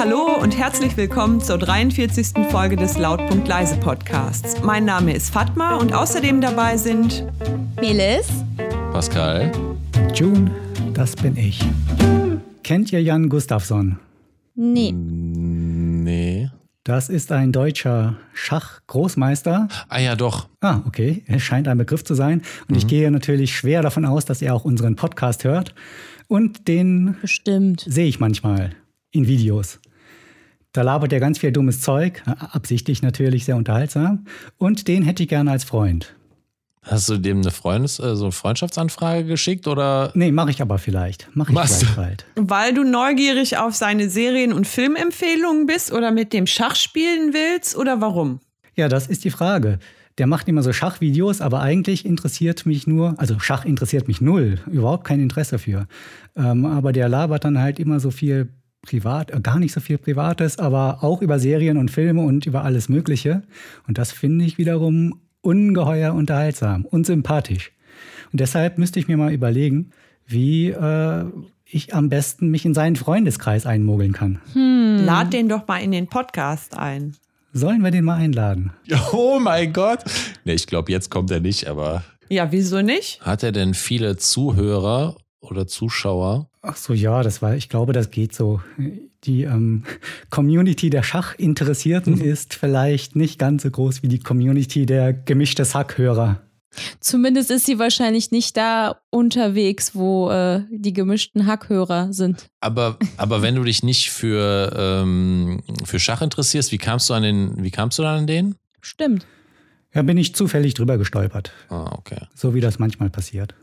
Hallo und herzlich willkommen zur 43. Folge des Lautpunkt Leise Podcasts. Mein Name ist Fatma und außerdem dabei sind Melis, Pascal, June, das bin ich. Kennt ihr Jan Gustafsson? Nee. Nee. Das ist ein deutscher Schachgroßmeister. Ah ja, doch. Ah, okay. Er scheint ein Begriff zu sein. Und ich gehe natürlich schwer davon aus, dass er auch unseren Podcast hört. Und den Bestimmt. sehe ich manchmal in Videos. Da labert er ganz viel dummes Zeug, absichtlich natürlich sehr unterhaltsam. Und den hätte ich gerne als Freund. Hast du dem eine Freundes-, äh, so eine Freundschaftsanfrage geschickt oder? Nee, mache ich aber vielleicht. Mache ich Machst vielleicht du? bald. Weil du neugierig auf seine Serien- und Filmempfehlungen bist oder mit dem Schach spielen willst oder warum? Ja, das ist die Frage. Der macht immer so Schachvideos, aber eigentlich interessiert mich nur, also Schach interessiert mich null, überhaupt kein Interesse für. Ähm, aber der labert dann halt immer so viel privat, äh, gar nicht so viel Privates, aber auch über Serien und Filme und über alles Mögliche. Und das finde ich wiederum ungeheuer unterhaltsam und sympathisch. Und deshalb müsste ich mir mal überlegen, wie äh, ich am besten mich in seinen Freundeskreis einmogeln kann. Lad den doch mal in den Podcast ein. Sollen wir den mal einladen? Oh mein Gott. Nee, ich glaube, jetzt kommt er nicht, aber Ja, wieso nicht? hat er denn viele Zuhörer oder Zuschauer? Ach so, ja, das war, ich glaube, das geht so. Die ähm, Community der Schachinteressierten ist vielleicht nicht ganz so groß wie die Community der gemischtes Hackhörer. Zumindest ist sie wahrscheinlich nicht da unterwegs, wo äh, die gemischten Hackhörer sind. Aber, aber wenn du dich nicht für, ähm, für Schach interessierst, wie kamst du an den, wie kamst du dann an den? Stimmt. Ja, bin ich zufällig drüber gestolpert, Ah, okay. so wie das manchmal passiert.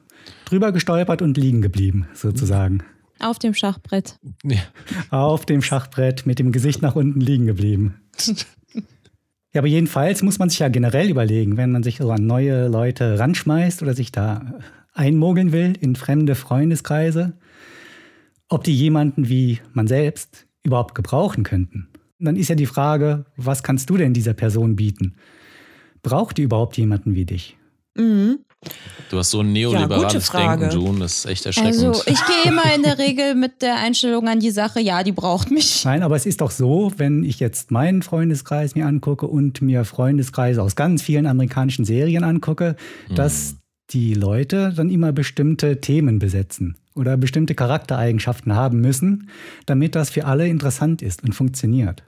Drüber gestolpert und liegen geblieben, sozusagen. Auf dem Schachbrett. Ja. Auf dem Schachbrett mit dem Gesicht nach unten liegen geblieben. Ja, aber jedenfalls muss man sich ja generell überlegen, wenn man sich so an neue Leute ranschmeißt oder sich da einmogeln will in fremde Freundeskreise, ob die jemanden wie man selbst überhaupt gebrauchen könnten. Und dann ist ja die Frage, was kannst du denn dieser Person bieten? Braucht die überhaupt jemanden wie dich? Mhm. Du hast so ein Ja, neoliberales Frage. Denken, June, das ist echt erschreckend. Also ich gehe immer in der Regel mit der Einstellung an die Sache, ja, die braucht mich. Nein, aber es ist doch so, wenn ich jetzt meinen Freundeskreis mir angucke und mir Freundeskreise aus ganz vielen amerikanischen Serien angucke, dass die Leute dann immer bestimmte Themen besetzen oder bestimmte Charaktereigenschaften haben müssen, damit das für alle interessant ist und funktioniert.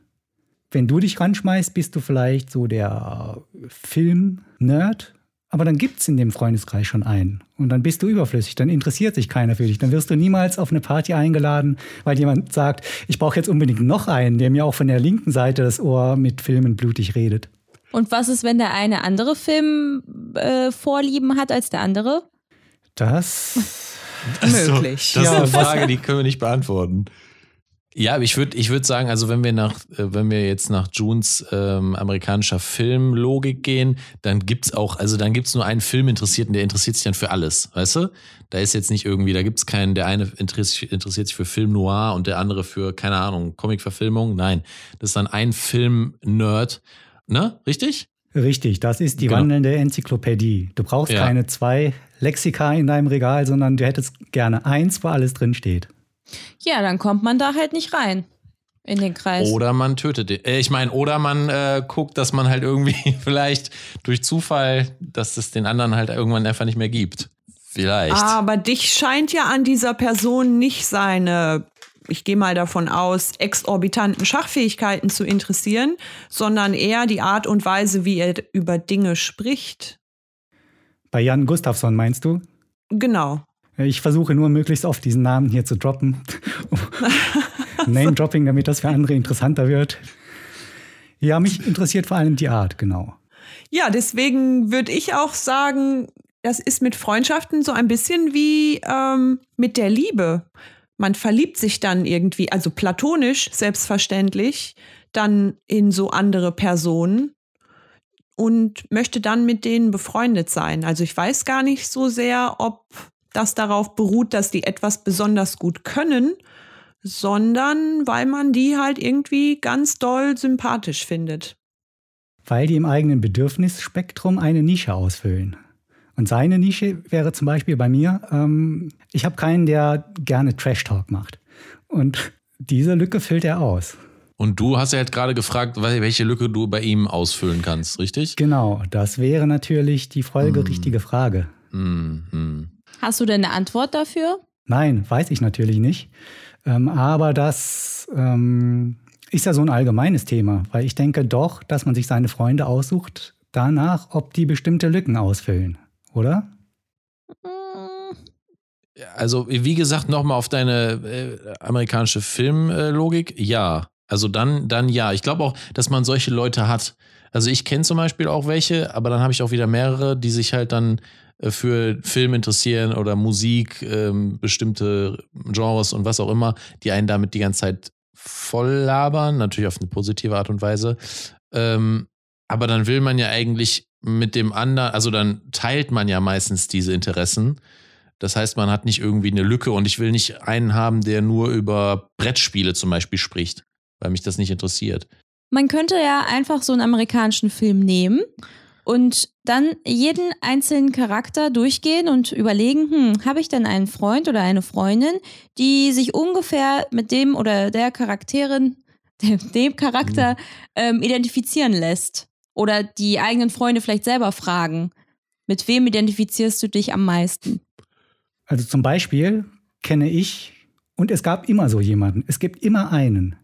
Wenn du dich ranschmeißt, bist du vielleicht so der Film-Nerd, aber dann gibt's in dem Freundeskreis schon einen. Und dann bist du überflüssig, dann interessiert sich keiner für dich. Dann wirst du niemals auf eine Party eingeladen, weil jemand sagt, ich brauche jetzt unbedingt noch einen, der mir auch von der linken Seite das Ohr mit Filmen blutig redet. Und was ist, wenn der eine andere Film äh, Vorlieben hat als der andere? Das. Möglich. Das ist eine Frage, die können wir nicht beantworten. Ja, ich würde ich würd sagen, also wenn wir nach, äh, wenn wir jetzt nach Junes ähm, amerikanischer Filmlogik gehen, dann gibt's auch, also dann gibt's nur einen Filminteressierten, der interessiert sich dann für alles, weißt du? Da ist jetzt nicht irgendwie, da gibt's keinen, der eine interessiert, interessiert sich für Film Noir und der andere für, keine Ahnung, Comicverfilmung. Nein, das ist dann ein Film-Nerd, ne? Richtig? Richtig, das ist die Genau. wandelnde Enzyklopädie. Du brauchst Ja. keine zwei Lexika in deinem Regal, sondern du hättest gerne eins, wo alles drin steht. Ja, dann kommt man da halt nicht rein in den Kreis. Oder man tötet den. Äh, ich meine, oder man äh, guckt, dass man halt irgendwie vielleicht durch Zufall, dass es den anderen halt irgendwann einfach nicht mehr gibt. Vielleicht. Aber dich scheint ja an dieser Person nicht seine, ich gehe mal davon aus, exorbitanten Schachfähigkeiten zu interessieren, sondern eher die Art und Weise, wie er über Dinge spricht. Bei Jan Gustafsson meinst du? Genau. Ich versuche nur möglichst oft diesen Namen hier zu droppen. Name-Dropping, damit das für andere interessanter wird. Ja, mich interessiert vor allem die Art, genau. Ja, deswegen würde ich auch sagen, das ist mit Freundschaften so ein bisschen wie ähm, mit der Liebe. Man verliebt sich dann irgendwie, also platonisch selbstverständlich, dann in so andere Personen und möchte dann mit denen befreundet sein. Also ich weiß gar nicht so sehr, ob das darauf beruht, dass die etwas besonders gut können, sondern weil man die halt irgendwie ganz doll sympathisch findet. Weil die im eigenen Bedürfnisspektrum eine Nische ausfüllen. Und seine Nische wäre zum Beispiel bei mir, ähm, ich habe keinen, der gerne Trash-Talk macht. Und diese Lücke füllt er aus. Und du hast ja halt gerade gefragt, welche Lücke du bei ihm ausfüllen kannst, richtig? Genau, das wäre natürlich die folgerichtige Frage. Mhm. Hast du denn eine Antwort dafür? Nein, weiß ich natürlich nicht. Ähm, aber das ähm, ist ja so ein allgemeines Thema, weil ich denke doch, dass man sich seine Freunde aussucht danach, ob die bestimmte Lücken ausfüllen, oder? Also, wie gesagt, nochmal auf deine äh, amerikanische Filmlogik, ja. Also dann, dann ja. Ich glaube auch, dass man solche Leute hat. Also ich kenne zum Beispiel auch welche, aber dann habe ich auch wieder mehrere, die sich halt dann äh, für Film interessieren oder Musik, ähm, bestimmte Genres und was auch immer, die einen damit die ganze Zeit voll labern, natürlich auf eine positive Art und Weise. Ähm, aber dann will man ja eigentlich mit dem anderen, also dann teilt man ja meistens diese Interessen. Das heißt, man hat nicht irgendwie eine Lücke und ich will nicht einen haben, der nur über Brettspiele zum Beispiel spricht, weil mich das nicht interessiert. Man könnte ja einfach so einen amerikanischen Film nehmen und dann jeden einzelnen Charakter durchgehen und überlegen, hm, habe ich denn einen Freund oder eine Freundin, die sich ungefähr mit dem oder der Charakterin, dem, dem Charakter ähm, identifizieren lässt. Oder die eigenen Freunde vielleicht selber fragen, mit wem identifizierst du dich am meisten? Also zum Beispiel kenne ich, und es gab immer so jemanden, es gibt immer einen.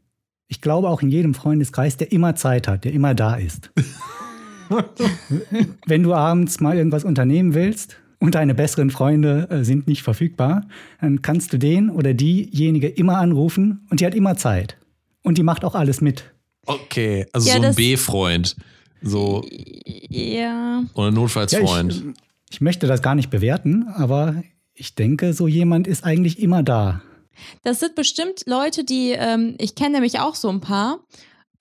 Ich glaube auch in jedem Freundeskreis, der immer Zeit hat, der immer da ist. Wenn du abends mal irgendwas unternehmen willst und deine besseren Freunde äh, sind nicht verfügbar, dann kannst du den oder diejenige immer anrufen und die hat immer Zeit. Und die macht auch alles mit. Okay, also Ja, so ein B-Freund. So, Ja. oder Notfallsfreund. ich, ich möchte das gar nicht bewerten, aber ich denke, so jemand ist eigentlich immer da. Das sind bestimmt Leute, die, ähm, ich kenne nämlich auch so ein paar,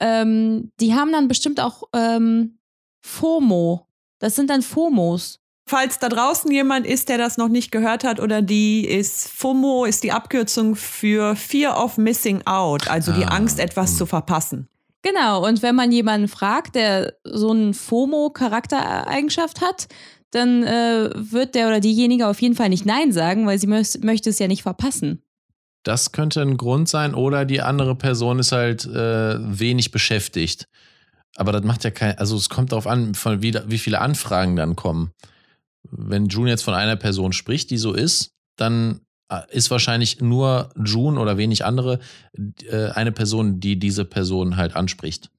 ähm, die haben dann bestimmt auch ähm, FOMO. Das sind dann FOMOs. Falls da draußen jemand ist, der das noch nicht gehört hat oder die ist FOMO ist die Abkürzung für Fear of Missing Out, also die Ah, Angst, etwas hm. zu verpassen. Genau, und wenn man jemanden fragt, der so eine FOMO-Charaktereigenschaft hat, dann äh, wird der oder diejenige auf jeden Fall nicht Nein sagen, weil sie möcht möchte es ja nicht verpassen. Das könnte ein Grund sein, oder die andere Person ist halt äh, wenig beschäftigt. Aber das macht ja kein, also es kommt darauf an, von wie, wie viele Anfragen dann kommen. Wenn June jetzt von einer Person spricht, die so ist, dann äh, ist wahrscheinlich nur June oder wenig andere äh, eine Person, die diese Person halt anspricht.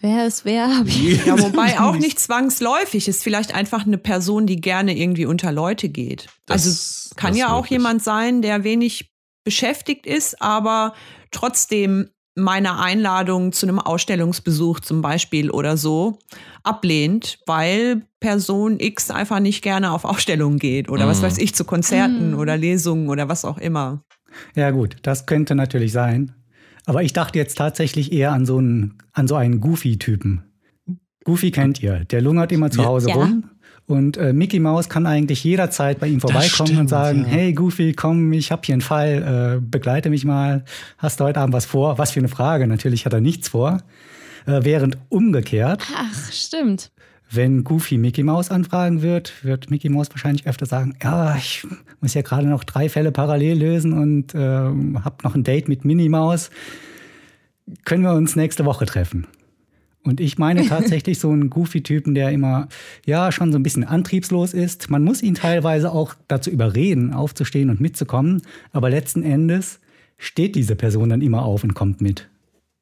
Wer ist wer? Ja, wobei auch nicht zwangsläufig ist vielleicht einfach eine Person, die gerne irgendwie unter Leute geht. Das- also kann ja auch möglich. jemand sein, der wenig beschäftigt ist, aber trotzdem meine Einladung zu einem Ausstellungsbesuch zum Beispiel oder so ablehnt, weil Person X einfach nicht gerne auf Ausstellungen geht oder was Mhm. weiß ich, zu Konzerten Mhm. oder Lesungen oder was auch immer. Ja gut, das könnte natürlich sein. Aber ich dachte jetzt tatsächlich eher an so einen, an so einen Goofy-Typen. Goofy kennt ihr, der lungert immer zu. Hause Ja. rum. Und äh, Mickey Mouse kann eigentlich jederzeit bei ihm vorbeikommen stimmt, und sagen, ja. hey Goofy, komm, ich habe hier einen Fall, äh, begleite mich mal. Hast du heute Abend was vor? Was für eine Frage. Natürlich hat er nichts vor. Äh, während umgekehrt, Ach, stimmt. wenn Goofy Mickey Mouse anfragen wird, wird Mickey Mouse wahrscheinlich öfter sagen, ja, ich muss ja gerade noch drei Fälle parallel lösen und ähm, habe noch ein Date mit Minnie Maus. Können wir uns nächste Woche treffen? Und ich meine tatsächlich so einen Goofy-Typen, der immer, ja, schon so ein bisschen antriebslos ist. Man muss ihn teilweise auch dazu überreden, aufzustehen und mitzukommen. Aber letzten Endes steht diese Person dann immer auf und kommt mit.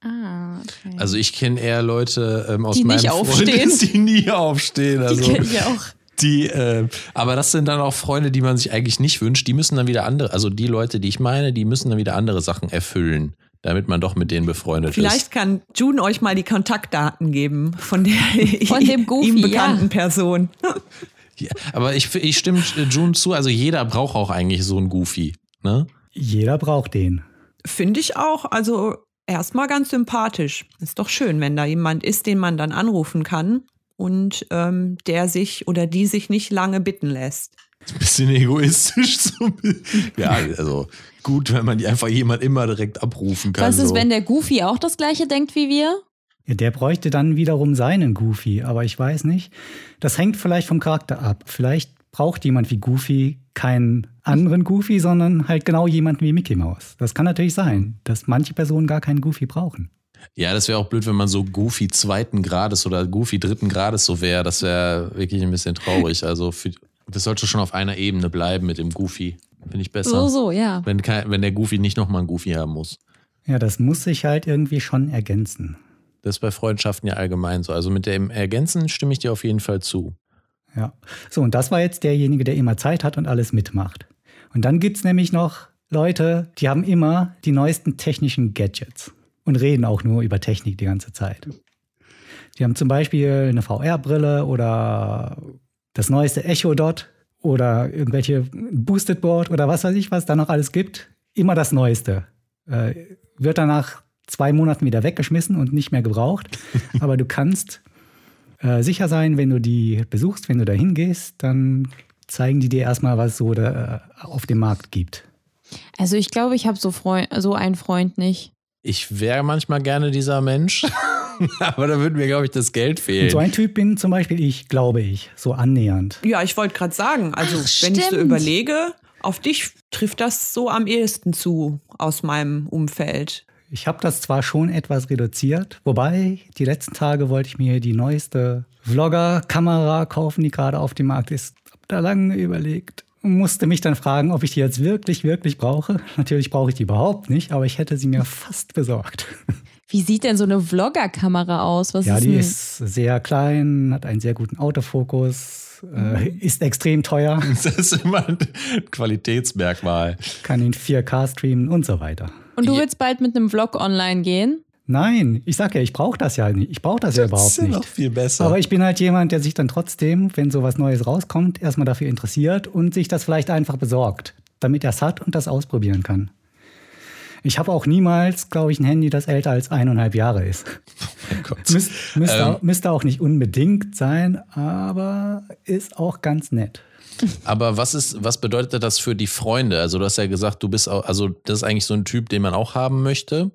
Ah, okay. Also ich kenne eher Leute ähm, aus Die meinem nicht aufstehen. Freundes, die nie aufstehen. Die Also kenn ich auch. Die, äh, aber das sind dann auch Freunde, die man sich eigentlich nicht wünscht. Die müssen dann wieder andere, also die Leute, die ich meine, die müssen dann wieder andere Sachen erfüllen, damit man doch mit denen befreundet Vielleicht ist. kann June euch mal die Kontaktdaten geben von der Von dem Goofy, ihm bekannten ja. Person. Ja, aber ich, ich stimme June zu, also jeder braucht auch eigentlich so einen Goofy. Ne? Jeder braucht den. Finde ich auch. Also erstmal ganz sympathisch. Ist doch schön, wenn da jemand ist, den man dann anrufen kann und ähm, der sich oder die sich nicht lange bitten lässt. Ein bisschen egoistisch. So. Ja, also gut, wenn man die einfach jemand immer direkt abrufen kann. Was ist, so. wenn der Goofy auch das gleiche denkt wie wir? Ja, der bräuchte dann wiederum seinen Goofy, aber ich weiß nicht. Das hängt vielleicht vom Charakter ab. Vielleicht braucht jemand wie Goofy keinen anderen Goofy, sondern halt genau jemanden wie Mickey Mouse. Das kann natürlich sein, dass manche Personen gar keinen Goofy brauchen. Ja, das wäre auch blöd, wenn man so Goofy zweiten Grades oder Goofy dritten Grades so wäre. Das wäre wirklich ein bisschen traurig. Also für, das sollte schon auf einer Ebene bleiben mit dem Goofy. Finde ich besser. So, so, ja. Wenn, kein, wenn der Goofy nicht nochmal ein Goofy haben muss. Ja, das muss sich halt irgendwie schon ergänzen. Das ist bei Freundschaften ja allgemein so. Also mit dem Ergänzen stimme ich dir auf jeden Fall zu. Ja. So, und das war jetzt derjenige, der immer Zeit hat und alles mitmacht. Und dann gibt's nämlich noch Leute, die haben immer die neuesten technischen Gadgets und reden auch nur über Technik die ganze Zeit. Die haben zum Beispiel eine VR-Brille oder das neueste Echo Dot oder irgendwelche Boosted Board oder was weiß ich, was da noch alles gibt. Immer das Neueste. Äh, wird danach zwei Monaten wieder weggeschmissen und nicht mehr gebraucht. Aber du kannst äh, sicher sein, wenn du die besuchst, wenn du da hingehst, dann zeigen die dir erstmal, was es so da, äh, auf dem Markt gibt. Also ich glaube, ich habe so, so einen Freund nicht. Ich wäre manchmal gerne dieser Mensch, aber da würde mir, glaube ich, das Geld fehlen. Und so ein Typ bin zum Beispiel ich, glaube ich, so annähernd. Ja, ich wollte gerade sagen, also Ach, wenn ich so überlege, auf dich trifft das so am ehesten zu aus meinem Umfeld. Ich habe das zwar schon etwas reduziert, wobei die letzten Tage wollte ich mir die neueste Vlogger-Kamera kaufen, die gerade auf dem Markt ist. Hab da lange überlegt und musste mich dann fragen, ob ich die jetzt wirklich, wirklich brauche. Natürlich brauche ich die überhaupt nicht, aber ich hätte sie mir fast besorgt. Wie sieht denn so eine Vlogger-Kamera aus? Was Ja, ist die ist sehr klein, hat einen sehr guten Autofokus, äh, ist extrem teuer, Das ist immer ein Qualitätsmerkmal. kann in 4K streamen und so weiter. Und du Ja. willst bald mit einem Vlog online gehen? Nein, ich sag ja, ich brauche das ja nicht. Ich brauche das ja überhaupt ist nicht. noch viel besser. Aber ich bin halt jemand, der sich dann trotzdem, wenn sowas Neues rauskommt, erstmal dafür interessiert und sich das vielleicht einfach besorgt, damit er es hat und das ausprobieren kann. Ich habe auch niemals, glaube ich, ein Handy, das älter als eineinhalb Jahre ist. Gott. Müs müsste, Ähm. auch, müsste auch nicht unbedingt sein, aber ist auch ganz nett. Aber was ist, was bedeutet das für die Freunde? Also du hast ja gesagt, du bist auch, also das ist eigentlich so ein Typ, den man auch haben möchte.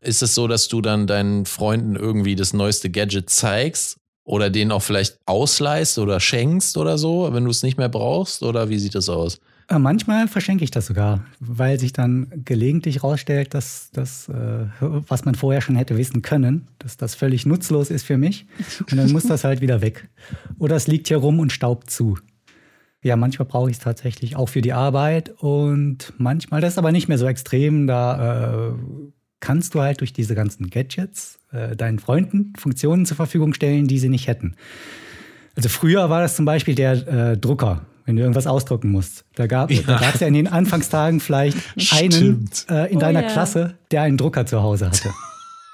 Ist es so, dass du dann deinen Freunden irgendwie das neueste Gadget zeigst oder denen auch vielleicht ausleihst oder schenkst oder so, wenn du es nicht mehr brauchst? Oder wie sieht das aus? Äh, Manchmal verschenke ich das sogar, weil sich dann gelegentlich herausstellt, dass das, äh, was man vorher schon hätte wissen können, dass das völlig nutzlos ist für mich. Und dann muss das halt wieder weg. Oder es liegt hier rum und staubt zu. Ja, manchmal brauche ich es tatsächlich auch für die Arbeit und manchmal, das ist aber nicht mehr so extrem, da äh, kannst du halt durch diese ganzen Gadgets äh, deinen Freunden Funktionen zur Verfügung stellen, die sie nicht hätten. Also früher war das zum Beispiel der äh, Drucker, wenn du irgendwas ausdrucken musst. Da gab es ja. ja in den Anfangstagen vielleicht einen äh, in Oh deiner ja. Klasse, der einen Drucker zu Hause hatte.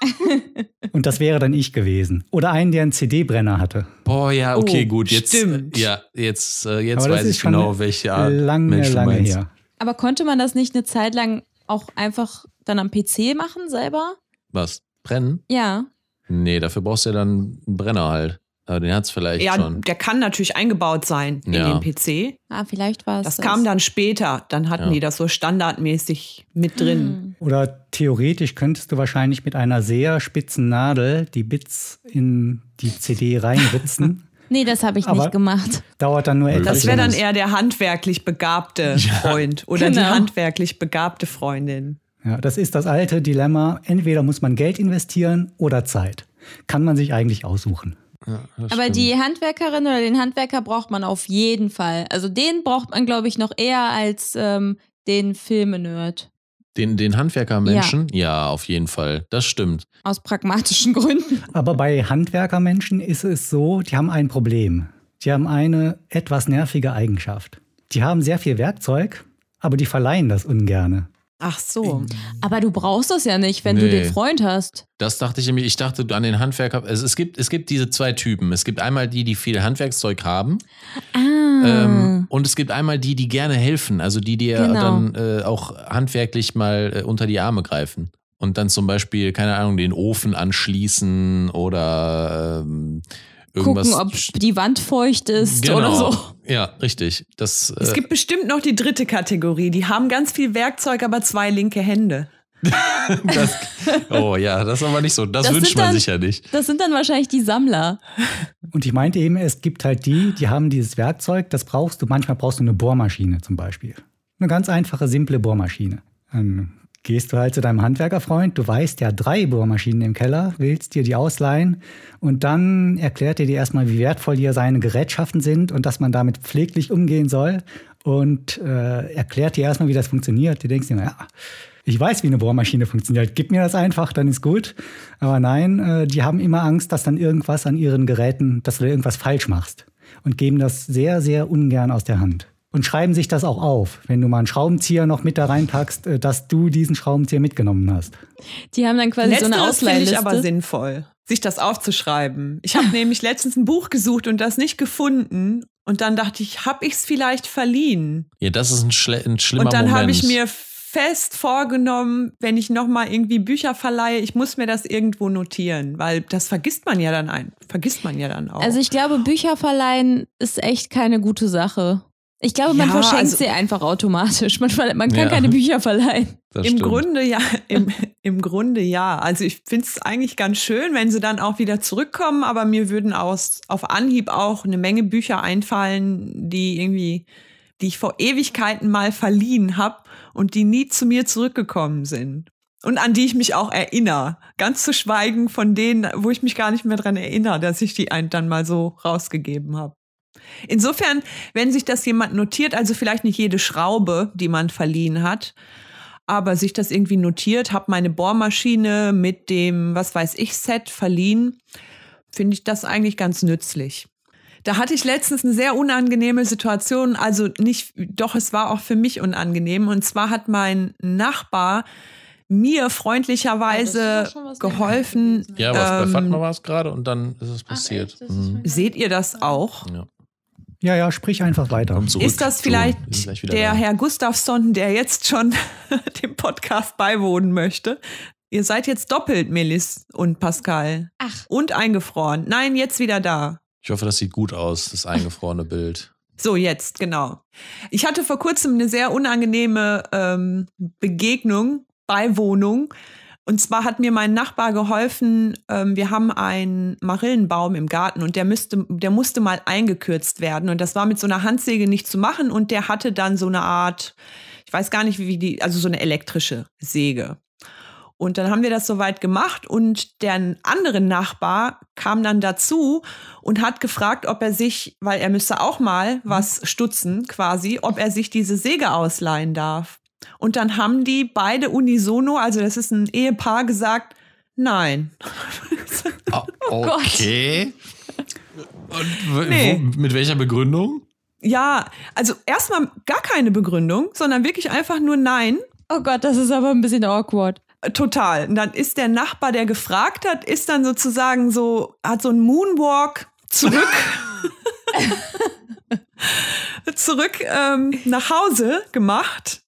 Und das wäre dann ich gewesen. Oder einen, der einen CD-Brenner hatte. Boah, ja, okay, Oh, gut. Jetzt, stimmt. ja, jetzt, äh, jetzt weiß ich schon genau, welche Art lange, Mensch du lange meinst. her. Aber konnte man das nicht eine Zeit lang auch einfach dann am PC machen selber? Was? Brennen? Ja. Nee, dafür brauchst du ja dann einen Brenner halt. Aber den hat's vielleicht Ja, schon. der kann natürlich eingebaut sein Ja. in den PC. Ah, vielleicht war es Das kam dann später. Dann hatten Ja. die das so standardmäßig mit drin. Oder theoretisch könntest du wahrscheinlich mit einer sehr spitzen Nadel die Bits in die CD reinritzen. Nee, das habe ich Aber- nicht gemacht. Dauert dann nur etwas Das wäre dann eher der handwerklich begabte Freund oder die Genau. handwerklich begabte Freundin. Ja, das ist das alte Dilemma. Entweder muss man Geld investieren oder Zeit. Kann man sich eigentlich aussuchen. Ja, Aber stimmt. die Handwerkerin oder den Handwerker braucht man auf jeden Fall. Also den braucht man, glaube ich, noch eher als ähm, den Filmenerd. Den, den Handwerkermenschen? Ja. auf jeden Fall. Das stimmt. Aus pragmatischen Gründen. Aber bei Handwerkermenschen ist es so, die haben ein Problem. Die haben eine etwas nervige Eigenschaft. Die haben sehr viel Werkzeug, aber die verleihen das ungerne. Ach so. Aber du brauchst das ja nicht, wenn du Nee. den Freund hast. Das dachte ich nämlich, ich dachte an den Handwerker. Es, es, gibt, es gibt diese zwei Typen. Es gibt einmal die, die viel Handwerkszeug haben. Ah. Ähm, und es gibt einmal die, die gerne helfen. Also die, die Genau. dann äh, auch handwerklich mal äh, unter die Arme greifen. Und dann zum Beispiel, keine Ahnung, den Ofen anschließen oder ähm, irgendwas. Gucken, ob die Wand feucht ist genau. oder so. Ja, richtig. Das, Es äh, gibt bestimmt noch die dritte Kategorie. Die haben ganz viel Werkzeug, aber zwei linke Hände. das, oh ja, das ist aber nicht so. Das, Das wünscht sind man dann- sich ja nicht. Das sind dann wahrscheinlich die Sammler. Und ich meinte eben, es gibt halt die, die haben dieses Werkzeug, das brauchst du. Manchmal brauchst du eine Bohrmaschine zum Beispiel. Eine ganz einfache, simple Bohrmaschine. Dann gehst du halt zu deinem Handwerkerfreund, du weißt ja drei Bohrmaschinen im Keller, willst dir die ausleihen und dann erklärt er dir erstmal, wie wertvoll hier seine Gerätschaften sind und dass man damit pfleglich umgehen soll und äh, erklärt dir erstmal, wie das funktioniert. Du denkst dir, ja, ich weiß, wie eine Bohrmaschine funktioniert. Gib mir das einfach, dann ist gut. Aber nein, äh, die haben immer Angst, dass dann irgendwas an ihren Geräten, dass du irgendwas falsch machst und geben das sehr, sehr ungern aus der Hand und schreiben sich das auch auf, wenn du mal einen Schraubenzieher noch mit da reinpackst, äh, dass du diesen Schraubenzieher mitgenommen hast. Die haben dann quasi Letzteres so eine Ausleihliste. finde ich aber sinnvoll, sich das aufzuschreiben. Ich habe nämlich letztens ein Buch gesucht und das nicht gefunden. Und dann dachte ich, habe ich es vielleicht verliehen? Ja, das ist ein, schle ein schlimmer Und dann Moment. habe ich mir fest vorgenommen, wenn ich noch mal irgendwie Bücher verleihe, ich muss mir das irgendwo notieren, weil das vergisst man ja dann ein, vergisst man ja dann auch. Also ich glaube, Bücher verleihen ist echt keine gute Sache. Ich glaube, man Ja, verschenkt also- sie einfach automatisch. Man, man kann Ja. keine Bücher verleihen. Im stimmt. Grunde ja, im, im Grunde ja. Also ich finde es eigentlich ganz schön, wenn sie dann auch wieder zurückkommen, aber mir würden aus, auf Anhieb auch eine Menge Bücher einfallen, die irgendwie, die ich vor Ewigkeiten mal verliehen habe und die nie zu mir zurückgekommen sind. Und an die ich mich auch erinnere. Ganz zu schweigen von denen, wo ich mich gar nicht mehr dran erinnere, dass ich die ein, dann mal so rausgegeben habe. Insofern, wenn sich das jemand notiert, also vielleicht nicht jede Schraube, die man verliehen hat, aber sich das irgendwie notiert, habe meine Bohrmaschine mit dem, was weiß ich, Set verliehen, finde ich das eigentlich ganz nützlich. Da hatte ich letztens eine sehr unangenehme Situation, also nicht, doch es war auch für mich unangenehm. Und zwar hat mein Nachbar mir freundlicherweise Ja, geholfen. Ja, was bei ähm, Fatma war es gerade und dann ist es passiert. echt? Das ist Mhm. Seht ihr das auch? Ja. Ja, ja, sprich einfach weiter. Ist das So, vielleicht wieder der da. Herr Gustafsson, der jetzt schon dem Podcast beiwohnen möchte? Ihr seid jetzt doppelt, Melis und Pascal. Ach. Und eingefroren. Nein, jetzt wieder da. Ich hoffe, das sieht gut aus, das eingefrorene Bild. So, jetzt, genau. Ich hatte vor kurzem eine sehr unangenehme ähm, Begegnung, Beiwohnung. Und zwar hat mir mein Nachbar geholfen, ähm, wir haben einen Marillenbaum im Garten und der, müsste, der musste mal eingekürzt werden. Und das war mit so einer Handsäge nicht zu machen. Und der hatte dann so eine Art, ich weiß gar nicht, wie die, also so eine elektrische Säge. Und dann haben wir das soweit gemacht und der andere Nachbar kam dann dazu und hat gefragt, ob er sich, weil er müsste auch mal was stutzen quasi, ob er sich diese Säge ausleihen darf. Und dann haben die beide unisono, also das ist ein Ehepaar, gesagt, nein. Ah, okay. Und Nee. wo, mit welcher Begründung? Ja, also erstmal gar keine Begründung, sondern wirklich einfach nur nein. Oh Gott, das ist aber ein bisschen awkward. Total. Und dann ist der Nachbar, der gefragt hat, ist dann sozusagen so, hat so einen Moonwalk zurück, zurück ähm, nach Hause gemacht.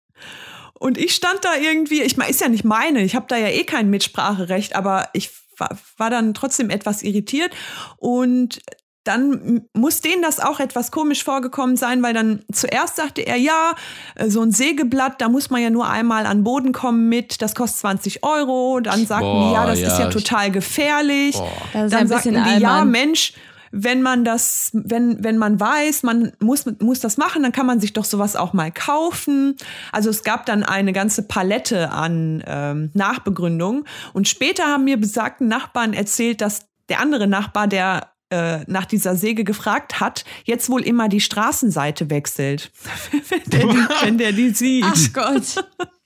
Und ich stand da irgendwie, ich meine, ist ja nicht meine, ich habe da ja eh kein Mitspracherecht, aber ich war, war dann trotzdem etwas irritiert. Und dann muss denen das auch etwas komisch vorgekommen sein, weil dann zuerst sagte er, ja, äh, so ein Sägeblatt, da muss man ja nur einmal an Boden kommen mit, das kostet 20 Euro. Dann sagten Boah, die, ja, das ja, ist ja total gefährlich. Dann ein bisschen sagten die, ja, albern. Mensch, wenn man das, wenn, wenn man weiß, man muss, muss das machen, dann kann man sich doch sowas auch mal kaufen. Also es gab dann eine ganze Palette an ähm, Nachbegründungen. Und später haben mir besagten Nachbarn erzählt, dass der andere Nachbar, der äh, nach dieser Säge gefragt hat, jetzt wohl immer die Straßenseite wechselt, wenn, der die, wenn der die sieht. Ach Gott.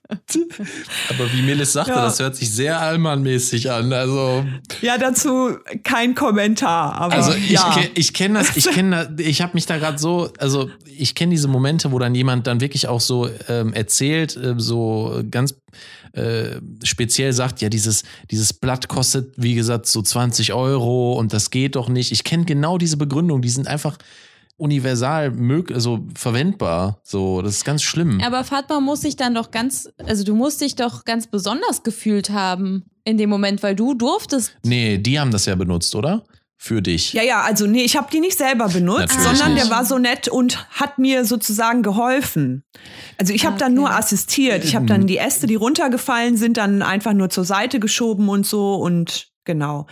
Aber wie Melis sagte, Ja. das hört sich sehr allmannmäßig an. Also, Ja, dazu kein Kommentar. Aber also ich, ja. ich kenne das, ich kenne das, ich habe mich da gerade so, also ich kenne diese Momente, wo dann jemand dann wirklich auch so ähm, erzählt, äh, so ganz äh, speziell sagt, ja, dieses, dieses Blatt kostet, wie gesagt, so 20 Euro und das geht doch nicht. Ich kenne genau diese Begründung, die sind einfach universal mög also verwendbar. So, das ist ganz schlimm. Aber Fatma muss sich dann doch ganz, also du musst dich doch ganz besonders gefühlt haben in dem Moment, weil du durftest. Nee, die haben das ja benutzt, oder? Für dich. Ja, ja, also nee, ich habe die nicht selber benutzt, Natürlich sondern nicht. der war so nett und hat mir sozusagen geholfen. Also ich habe dann nur assistiert. Ich habe dann die Äste, die runtergefallen sind, dann einfach nur zur Seite geschoben und so und Genau.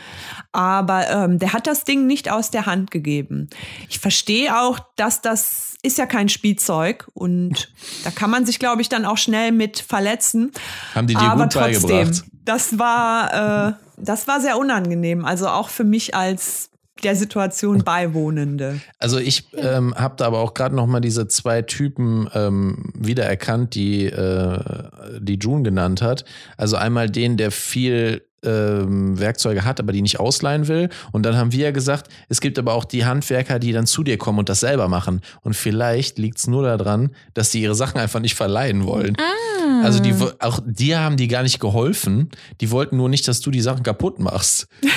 Aber ähm, der hat das Ding nicht aus der Hand gegeben. Ich verstehe auch, dass das ist ja kein Spielzeug und da kann man sich, glaube ich, dann auch schnell mit verletzen. Haben die dir Aber gut trotzdem, beigebracht? das war, äh, das war sehr unangenehm. Also auch für mich als der Situation Beiwohnende. Also ich ähm, habe da aber auch gerade noch mal diese zwei Typen ähm, wiedererkannt, die äh, die June genannt hat. Also einmal den, der viel ähm, Werkzeuge hat, aber die nicht ausleihen will. Und dann haben wir ja gesagt, es gibt aber auch die Handwerker, die dann zu dir kommen und das selber machen. Und vielleicht liegt es nur daran, dass die ihre Sachen einfach nicht verleihen wollen. Ah. Also die auch dir haben die gar nicht geholfen. Die wollten nur nicht, dass du die Sachen kaputt machst.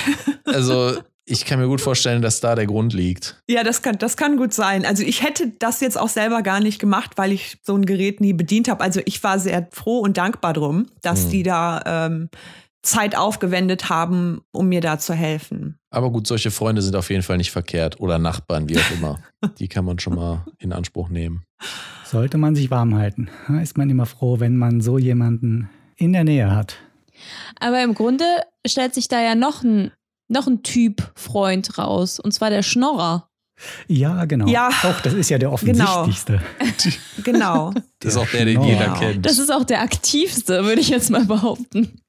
Also ich kann mir gut vorstellen, dass da der Grund liegt. Ja, das kann, das kann gut sein. Also ich hätte das jetzt auch selber gar nicht gemacht, weil ich so ein Gerät nie bedient habe. Also ich war sehr froh und dankbar drum, dass Hm. die da ähm, Zeit aufgewendet haben, um mir da zu helfen. Aber gut, solche Freunde sind auf jeden Fall nicht verkehrt. Oder Nachbarn, wie auch immer. Die kann man schon mal in Anspruch nehmen. Sollte man sich warm halten. Da ist man immer froh, wenn man so jemanden in der Nähe hat. Aber im Grunde stellt sich da ja noch ein, noch ein Typ Freund raus. Und zwar der Schnorrer. Ja, genau. Ja. Auch das ist ja der offensichtlichste. Genau. Das ist auch der, den Genau. jeder Ja. kennt. Das ist auch der aktivste, würde ich jetzt mal behaupten.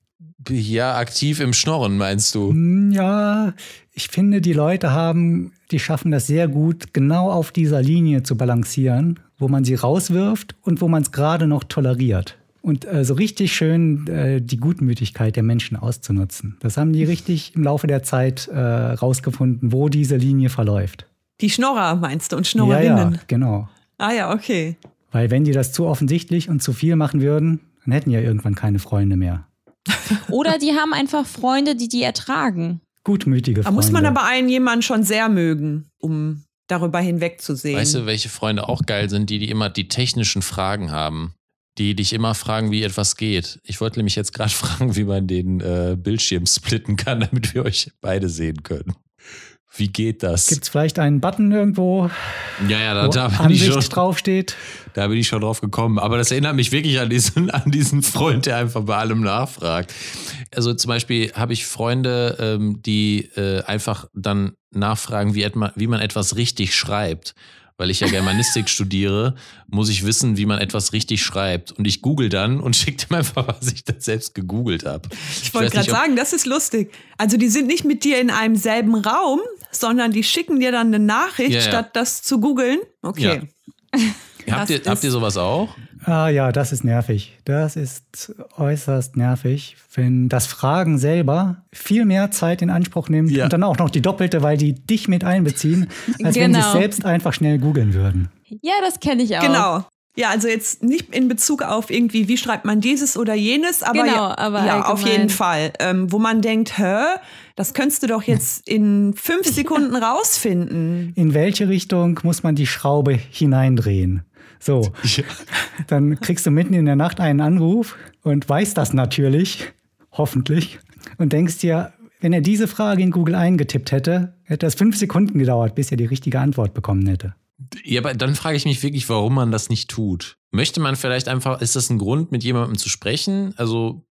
ja, aktiv im Schnorren, meinst du? Hm, Ja, ich finde, die Leute haben, die schaffen das sehr gut, genau auf dieser Linie zu balancieren, wo man sie rauswirft und wo man es gerade noch toleriert. Und äh, so richtig schön äh, die Gutmütigkeit der Menschen auszunutzen. Das haben die richtig im Laufe der Zeit äh, rausgefunden, wo diese Linie verläuft. Die Schnorrer meinst du und Ja, Schnorrerinnen. ja, genau. Ah ja, okay. Weil wenn die das zu offensichtlich und zu viel machen würden, dann hätten ja irgendwann keine Freunde mehr. Oder die haben einfach Freunde, die die ertragen. Gutmütige Da Freunde. muss man aber einen jemanden schon sehr mögen, um darüber hinwegzusehen. Weißt du, welche Freunde auch geil sind? Die, die immer die technischen Fragen haben. Die dich immer fragen, wie etwas geht. Ich wollte nämlich jetzt gerade fragen, wie man den äh, Bildschirm splitten kann, damit wir euch beide sehen können. Wie geht das? Gibt es vielleicht einen Button irgendwo, ja, ja, da, da, bin ich Ansicht schon, draufsteht? da bin ich schon drauf gekommen. Aber das erinnert mich wirklich an diesen, an diesen Freund, der einfach bei allem nachfragt. Also zum Beispiel habe ich Freunde, ähm, die äh, einfach dann nachfragen, wie, etma, wie man etwas richtig schreibt. Weil ich ja Germanistik studiere, muss ich wissen, wie man etwas richtig schreibt. Und ich google dann und schicke dem einfach, was ich dann selbst gegoogelt habe. Ich wollte gerade sagen, das ist lustig. Also die sind nicht mit dir in einem selben Raum, sondern die schicken dir dann eine Nachricht, Ja, ja. statt das zu googeln. Okay. Habt ihr, habt ihr sowas auch? Ah ja, das ist nervig. Das ist äußerst nervig, wenn das Fragen selber viel mehr Zeit in Anspruch nimmt Ja. und dann auch noch die doppelte, weil die dich mit einbeziehen, als wenn sie es Genau. selbst einfach schnell googeln würden. Ja, das kenne ich auch. Genau. Ja, also jetzt nicht in Bezug auf irgendwie, wie schreibt man dieses oder jenes, aber Genau, ja, aber ja auf jeden Fall. Ähm, wo man denkt, hä, das könntest du doch jetzt in fünf Sekunden rausfinden. In welche Richtung muss man die Schraube hineindrehen? So, dann kriegst du mitten in der Nacht einen Anruf und weißt das natürlich, hoffentlich, und denkst dir, wenn er diese Frage in Google eingetippt hätte, hätte es fünf Sekunden gedauert, bis er die richtige Antwort bekommen hätte. Ja, aber dann frage ich mich wirklich, warum man das nicht tut. Möchte man vielleicht einfach, ist das ein Grund, mit jemandem zu sprechen? Also,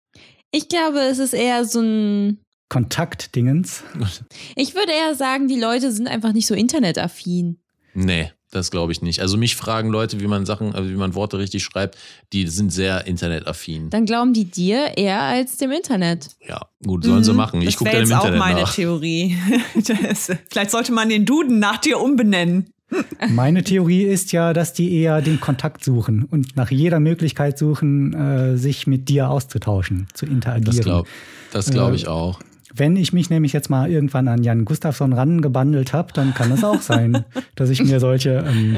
Ich glaube, es ist eher so ein. Kontaktdingens. Ich würde eher sagen, die Leute sind einfach nicht so internetaffin. nee, das glaube ich nicht. Also mich fragen Leute, wie man Sachen, also wie man Worte richtig schreibt, die sind sehr internetaffin. Dann glauben die dir eher als dem Internet. Ja, gut, sollen sie Mhm. machen. Ich das gucke dann im jetzt auch Internet meine nach. Theorie. Das, vielleicht sollte man den Duden nach dir umbenennen. Meine Theorie ist ja, dass die eher den Kontakt suchen und nach jeder Möglichkeit suchen, äh, sich mit dir auszutauschen, zu interagieren. Das glaube das glaub ich Äh, auch. Wenn ich mich nämlich jetzt mal irgendwann an Jan Gustafsson rangebandelt habe, dann kann es auch sein, dass ich mir solche ähm,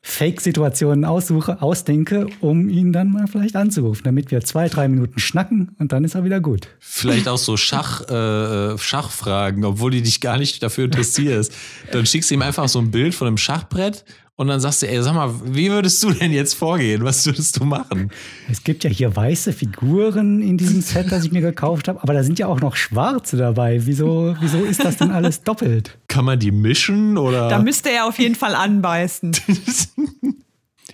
Fake-Situationen aussuche, ausdenke, um ihn dann mal vielleicht anzurufen, damit wir zwei, drei Minuten schnacken und dann ist er wieder gut. Vielleicht auch so Schach, äh, Schachfragen, obwohl du dich gar nicht dafür interessierst. Dann schickst du ihm einfach so ein Bild von einem Schachbrett und dann sagst du, ey, sag mal, wie würdest du denn jetzt vorgehen? Was würdest du machen? Es gibt ja hier weiße Figuren in diesem Set, das ich mir gekauft habe, aber da sind ja auch noch schwarze dabei. Wieso, wieso ist das denn alles doppelt? Kann man die mischen oder? Da müsste er auf jeden Fall anbeißen.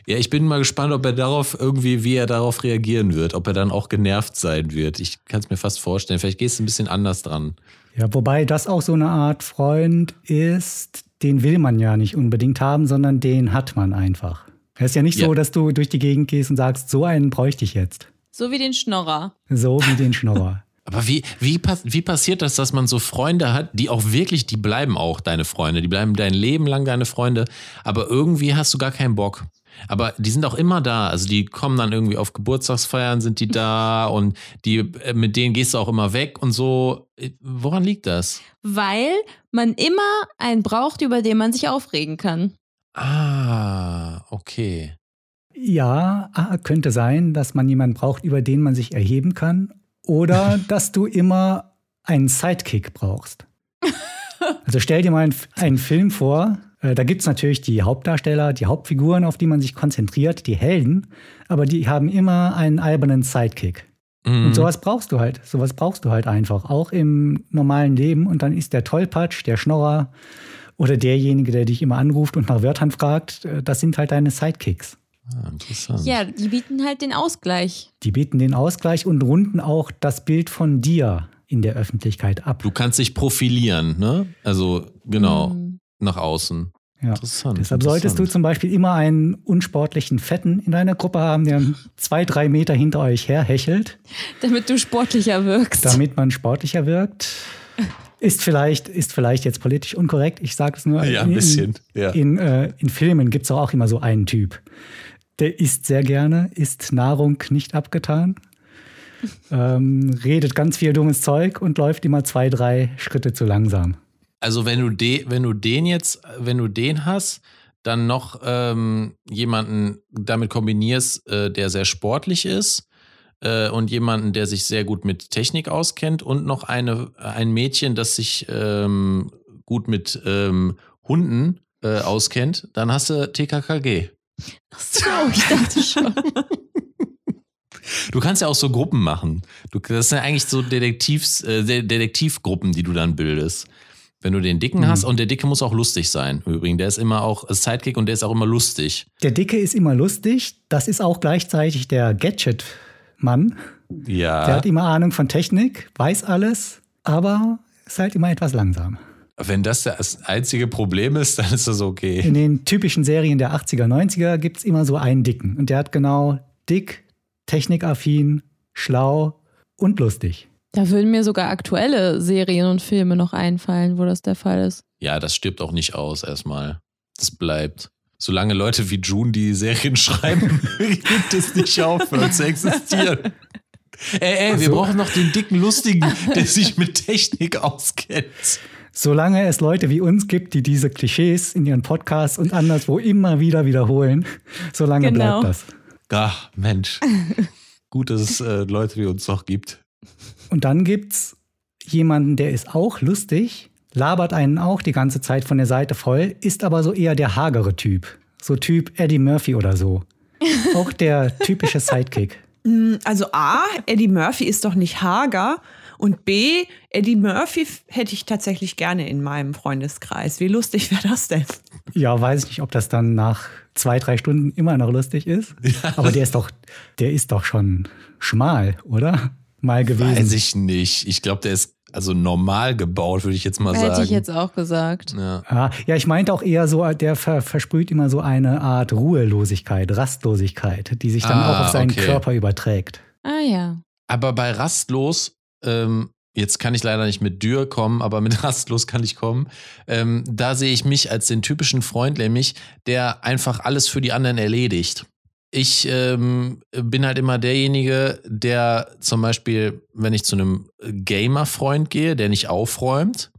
Ja, ich bin mal gespannt, ob er darauf irgendwie, wie er darauf reagieren wird, ob er dann auch genervt sein wird. Ich kann es mir fast vorstellen. Vielleicht gehst du ein bisschen anders dran. Ja, wobei das auch so eine Art Freund ist, den will man ja nicht unbedingt haben, sondern den hat man einfach. Es ist ja nicht Ja. so, dass du durch die Gegend gehst und sagst, so einen bräuchte ich jetzt. So wie den Schnorrer. So wie den Schnorrer. Aber wie, wie, wie passiert das, dass man so Freunde hat, die auch wirklich, die bleiben auch deine Freunde, die bleiben dein Leben lang deine Freunde, aber irgendwie hast du gar keinen Bock. Aber die sind auch immer da. Also die kommen dann irgendwie auf Geburtstagsfeiern, sind die da und die, äh, mit denen gehst du auch immer weg und so. Äh, Woran liegt das? Weil man immer einen braucht, über den man sich aufregen kann. Ah, okay. Ja, ah, könnte sein, dass man jemanden braucht, über den man sich erheben kann. Oder dass du immer einen Sidekick brauchst. Also stell dir mal einen, einen Film vor, da gibt es natürlich die Hauptdarsteller, die Hauptfiguren, auf die man sich konzentriert, die Helden, aber die haben immer einen albernen Sidekick. Mhm. Und sowas brauchst du halt. Sowas brauchst du halt einfach, auch im normalen Leben. Und dann ist der Tollpatsch, der Schnorrer oder derjenige, der dich immer anruft und nach Wörtern fragt, äh, das sind halt deine Sidekicks. Ah, interessant. Ja, die bieten halt den Ausgleich. Die bieten den Ausgleich und runden auch das Bild von dir in der Öffentlichkeit ab. Du kannst dich profilieren, ne? Also, genau, Hm. Nach außen. Ja. Interessant. Deshalb solltest du zum Beispiel immer einen unsportlichen Fetten in deiner Gruppe haben, der zwei, drei Meter hinter euch herhechelt, Damit du sportlicher wirkst. damit man sportlicher wirkt. Ist vielleicht, ist vielleicht jetzt politisch unkorrekt, ich sage es nur. Ja, ein In- bisschen. Ja. In, äh, in Filmen gibt es auch immer so einen Typ. Der isst sehr gerne, isst Nahrung nicht abgetan, ähm, redet ganz viel dummes Zeug und läuft immer zwei, drei Schritte zu langsam. Also wenn du de, wenn du den jetzt, wenn du den hast, dann noch ähm, jemanden damit kombinierst, äh, der sehr sportlich ist äh, und jemanden, der sich sehr gut mit Technik auskennt und noch eine ein Mädchen, das sich ähm, gut mit ähm, Hunden äh, auskennt, dann hast du TKKG. Ach so, ich dachte schon. Du kannst ja auch so Gruppen machen. Du, das sind ja eigentlich so Detektivs, äh, De- Detektivgruppen, die du dann bildest. Wenn du den Dicken Mhm. hast, und der Dicke muss auch lustig sein. im Übrigen, der ist immer auch Sidekick und der ist auch immer lustig. Der Dicke ist immer lustig, das ist auch gleichzeitig der Gadget-Mann. Der Ja. hat immer Ahnung von Technik, weiß alles, aber ist halt immer etwas langsam. Wenn das das einzige Problem ist, dann ist das In okay. den typischen Serien der 80er, 90er gibt es immer so einen Dicken. Und der hat genau dick, technikaffin, schlau und lustig. Da würden mir sogar aktuelle Serien und Filme noch einfallen, wo das der Fall ist. Ja, das stirbt auch nicht aus erstmal. Das bleibt. Solange Leute wie June die Serien schreiben, gibt es nicht aufhören zu existieren. Ey, ey, wir so. brauchen noch den dicken Lustigen, der sich mit Technik auskennt. Solange es Leute wie uns gibt, die diese Klischees in ihren Podcasts und anderswo immer wieder wiederholen, solange Genau. bleibt das. Ach, Mensch. Gut, dass es äh, Leute wie uns noch gibt. Und dann gibt's jemanden, der ist auch lustig, labert einen auch die ganze Zeit von der Seite voll, ist aber so eher der hagere Typ. So Typ Eddie Murphy oder so. Auch der typische Sidekick. Also A, Eddie Murphy ist doch nicht hager. Und B, Eddie Murphy hätte ich tatsächlich gerne in meinem Freundeskreis. Wie lustig wäre das denn? Ja, weiß ich nicht, ob das dann nach zwei, drei Stunden immer noch lustig ist. Aber der ist doch, der ist doch schon schmal, oder? Mal gewesen. Weiß ich nicht. Ich glaube, der ist also normal gebaut, würde ich jetzt mal sagen. Hätte ich jetzt auch gesagt. Ja. Ja, ja, ich meinte auch eher so, der ver versprüht immer so eine Art Ruhelosigkeit, Rastlosigkeit, die sich dann Ah, auch auf seinen okay. Körper überträgt. Ah ja. Aber bei Rastlos, ähm, jetzt kann ich leider nicht mit Dürr kommen, aber mit Rastlos kann ich kommen. Ähm, da sehe ich mich als den typischen Freund, nämlich, der einfach alles für die anderen erledigt. Ich ähm, bin halt immer derjenige, der zum Beispiel, wenn ich zu einem Gamer-Freund gehe, der nicht aufräumt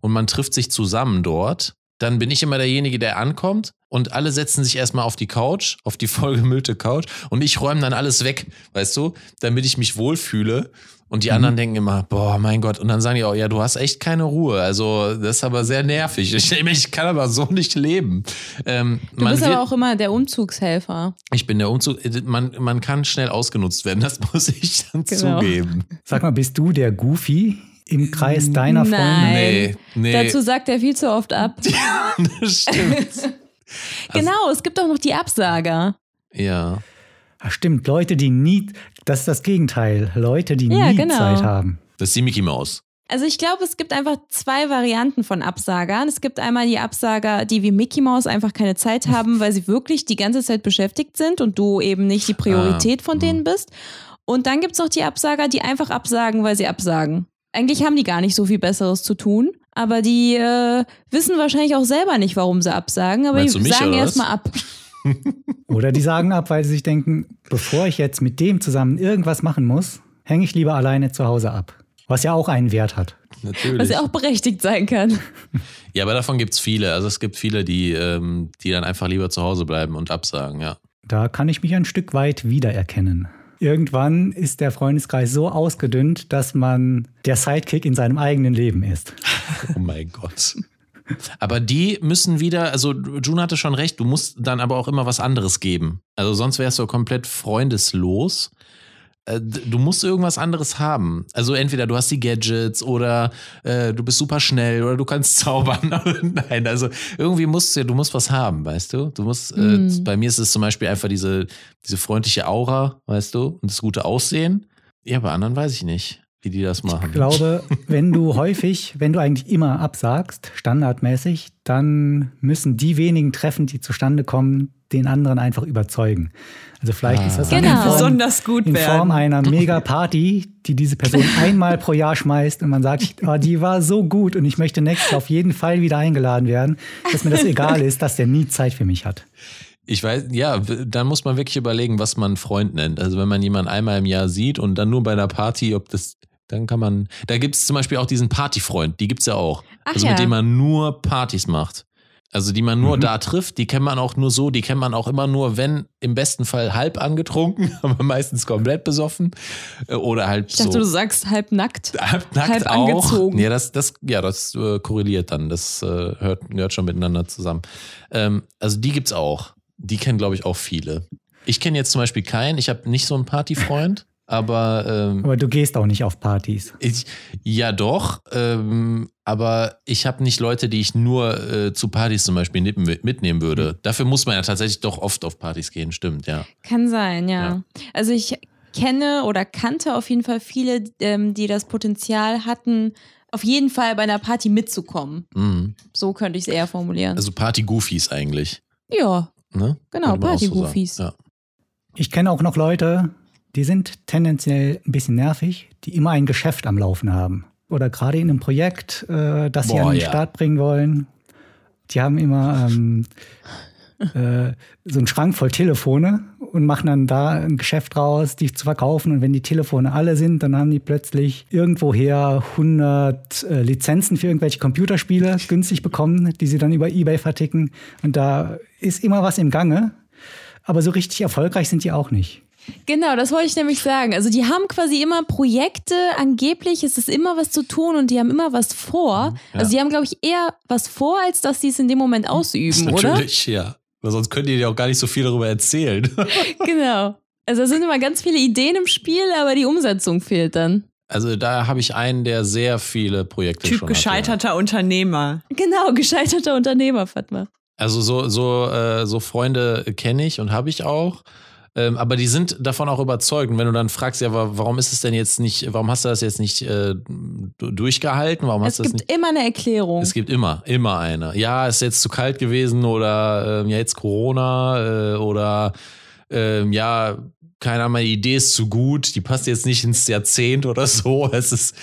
und man trifft sich zusammen dort, dann bin ich immer derjenige, der ankommt und alle setzen sich erstmal auf die Couch, auf die vollgemüllte Couch und ich räume dann alles weg, weißt du, damit ich mich wohlfühle. Und die Mhm. anderen denken immer, boah, mein Gott. Und dann sagen die auch, ja, du hast echt keine Ruhe. Also, das ist aber sehr nervig. Ich, ich kann aber so nicht leben. Ähm, Du man bist wird- aber auch immer der Umzugshelfer. ich bin der Umzug. Man, man kann schnell ausgenutzt werden, das muss ich dann Genau. zugeben. Sag mal, bist du der Goofy im Kreis deiner Freunde? Nein. Nee, nee. Dazu sagt er viel zu oft ab. das stimmt. Also- genau, es gibt auch noch die Absager. Ja. Ach, stimmt, Leute, die nie, das ist das Gegenteil. Leute, die Ja, nie genau. Zeit haben. Das ist die Mickey Maus. Also ich glaube, es gibt einfach zwei Varianten von Absagern. Es gibt einmal die Absager, die wie Mickey Mouse einfach keine Zeit haben, weil sie wirklich die ganze Zeit beschäftigt sind und du eben nicht die Priorität Ah, von denen bist. Und dann gibt es noch die Absager, die einfach absagen, weil sie absagen. Eigentlich haben die gar nicht so viel Besseres zu tun, aber die äh, wissen wahrscheinlich auch selber nicht, warum sie absagen, aber Meinst die sagen erstmal ab. Oder die sagen ab, weil sie sich denken, bevor ich jetzt mit dem zusammen irgendwas machen muss, hänge ich lieber alleine zu Hause ab. Was ja auch einen Wert hat. Natürlich. Was ja auch berechtigt sein kann. Ja, aber davon gibt es viele. Also es gibt viele, die, ähm, die dann einfach lieber zu Hause bleiben und absagen, ja. Da kann ich mich ein Stück weit wiedererkennen. Irgendwann ist der Freundeskreis so ausgedünnt, dass man der Sidekick in seinem eigenen Leben ist. Oh mein Gott. Aber die müssen wieder, also June hatte schon recht, du musst dann aber auch immer was anderes geben. Also sonst wärst du komplett freundeslos. Äh, Du musst irgendwas anderes haben. Also entweder du hast die Gadgets oder äh, du bist super schnell oder du kannst zaubern. Nein, also irgendwie musst du, du musst was haben, weißt du? Du musst, äh, Mhm. bei mir ist es zum Beispiel einfach diese, diese freundliche Aura, weißt du, und das gute Aussehen. Ja, bei anderen weiß ich nicht, wie die das machen. Ich glaube, wenn du häufig, wenn du eigentlich immer absagst, standardmäßig, dann müssen die wenigen Treffen, die zustande kommen, den anderen einfach überzeugen. Also vielleicht Ah. ist das dann Genau. in Form, Besonders gut in Form werden. einer Mega-Party, die diese Person einmal pro Jahr schmeißt und man sagt, oh, die war so gut und ich möchte nächstes Jahr auf jeden Fall wieder eingeladen werden, dass mir das egal ist, dass der nie Zeit für mich hat. Ich weiß, ja, dann muss man wirklich überlegen, was man Freund nennt. Also wenn man jemanden einmal im Jahr sieht und dann nur bei einer Party, ob das, dann kann man, da gibt es zum Beispiel auch diesen Partyfreund, die gibt's ja auch. Ach also ja. mit dem man nur Partys macht. Also die man nur Mhm. da trifft, die kennt man auch nur so, die kennt man auch immer nur, wenn im besten Fall halb angetrunken, aber meistens komplett besoffen. Äh, Oder halt Ich dachte, so. du sagst halb nackt. Halb nackt halb auch. angezogen. Ja, das, das, ja, das äh, korreliert dann. Das äh, hört, gehört schon miteinander zusammen. Ähm, also die gibt's auch. Die kennen, glaube ich, auch viele. Ich kenne jetzt zum Beispiel keinen. Ich habe nicht so einen Partyfreund, aber ähm, Aber du gehst auch nicht auf Partys. ich, ja doch. Ähm, aber ich habe nicht Leute, die ich nur äh, zu Partys zum Beispiel mit- mitnehmen würde. Dafür muss man ja tatsächlich doch oft auf Partys gehen. Stimmt, ja. Kann sein, ja. Ja. Also ich kenne oder kannte auf jeden Fall viele, ähm, die das Potenzial hatten, auf jeden Fall bei einer Party mitzukommen. Mhm. So könnte ich es eher formulieren. Also Party-Goofies eigentlich. ja, Ne? Genau, auch so. Party-Goofies. Ja. Ich kenne auch noch Leute, die sind tendenziell ein bisschen nervig, die immer ein Geschäft am Laufen haben. Oder gerade in einem Projekt, äh, das sie Boah, an den ja. Start bringen wollen. Die haben immer ähm, äh, so einen Schrank voll Telefone und machen dann da ein Geschäft raus, die zu verkaufen. Und wenn die Telefone alle sind, dann haben die plötzlich irgendwoher 100 äh, Lizenzen für irgendwelche Computerspiele günstig bekommen, die sie dann über Ebay verticken. Und da ist immer was im Gange. Aber so richtig erfolgreich sind die auch nicht. Genau, das wollte ich nämlich sagen. Also die haben quasi immer Projekte, angeblich ist es immer was zu tun und die haben immer was vor. Mhm, ja. Also die haben, glaube ich, eher was vor, als dass sie es in dem Moment ausüben, oder? Natürlich, ja. Weil sonst könnt ihr ja auch gar nicht so viel darüber erzählen. Genau. Also da sind immer ganz viele Ideen im Spiel, aber die Umsetzung fehlt dann. Also da habe ich einen, der sehr viele Projekte Typ schon hatte. gescheiterter Unternehmer. Genau, gescheiterter Unternehmer, Fatma. Also so, so, äh, so Freunde kenne ich und habe ich auch. Ähm, aber die sind davon auch überzeugt. Und wenn du dann fragst, ja, wa- warum ist es denn jetzt nicht, warum hast du das jetzt nicht äh, du- durchgehalten? Warum hast Es gibt nicht? immer eine Erklärung. Es gibt immer, immer eine. Ja, ist jetzt zu kalt gewesen oder ähm, ja, jetzt Corona äh, oder ähm, ja, keine Ahnung, meine Idee ist zu gut, die passt jetzt nicht ins Jahrzehnt oder so. Es ist,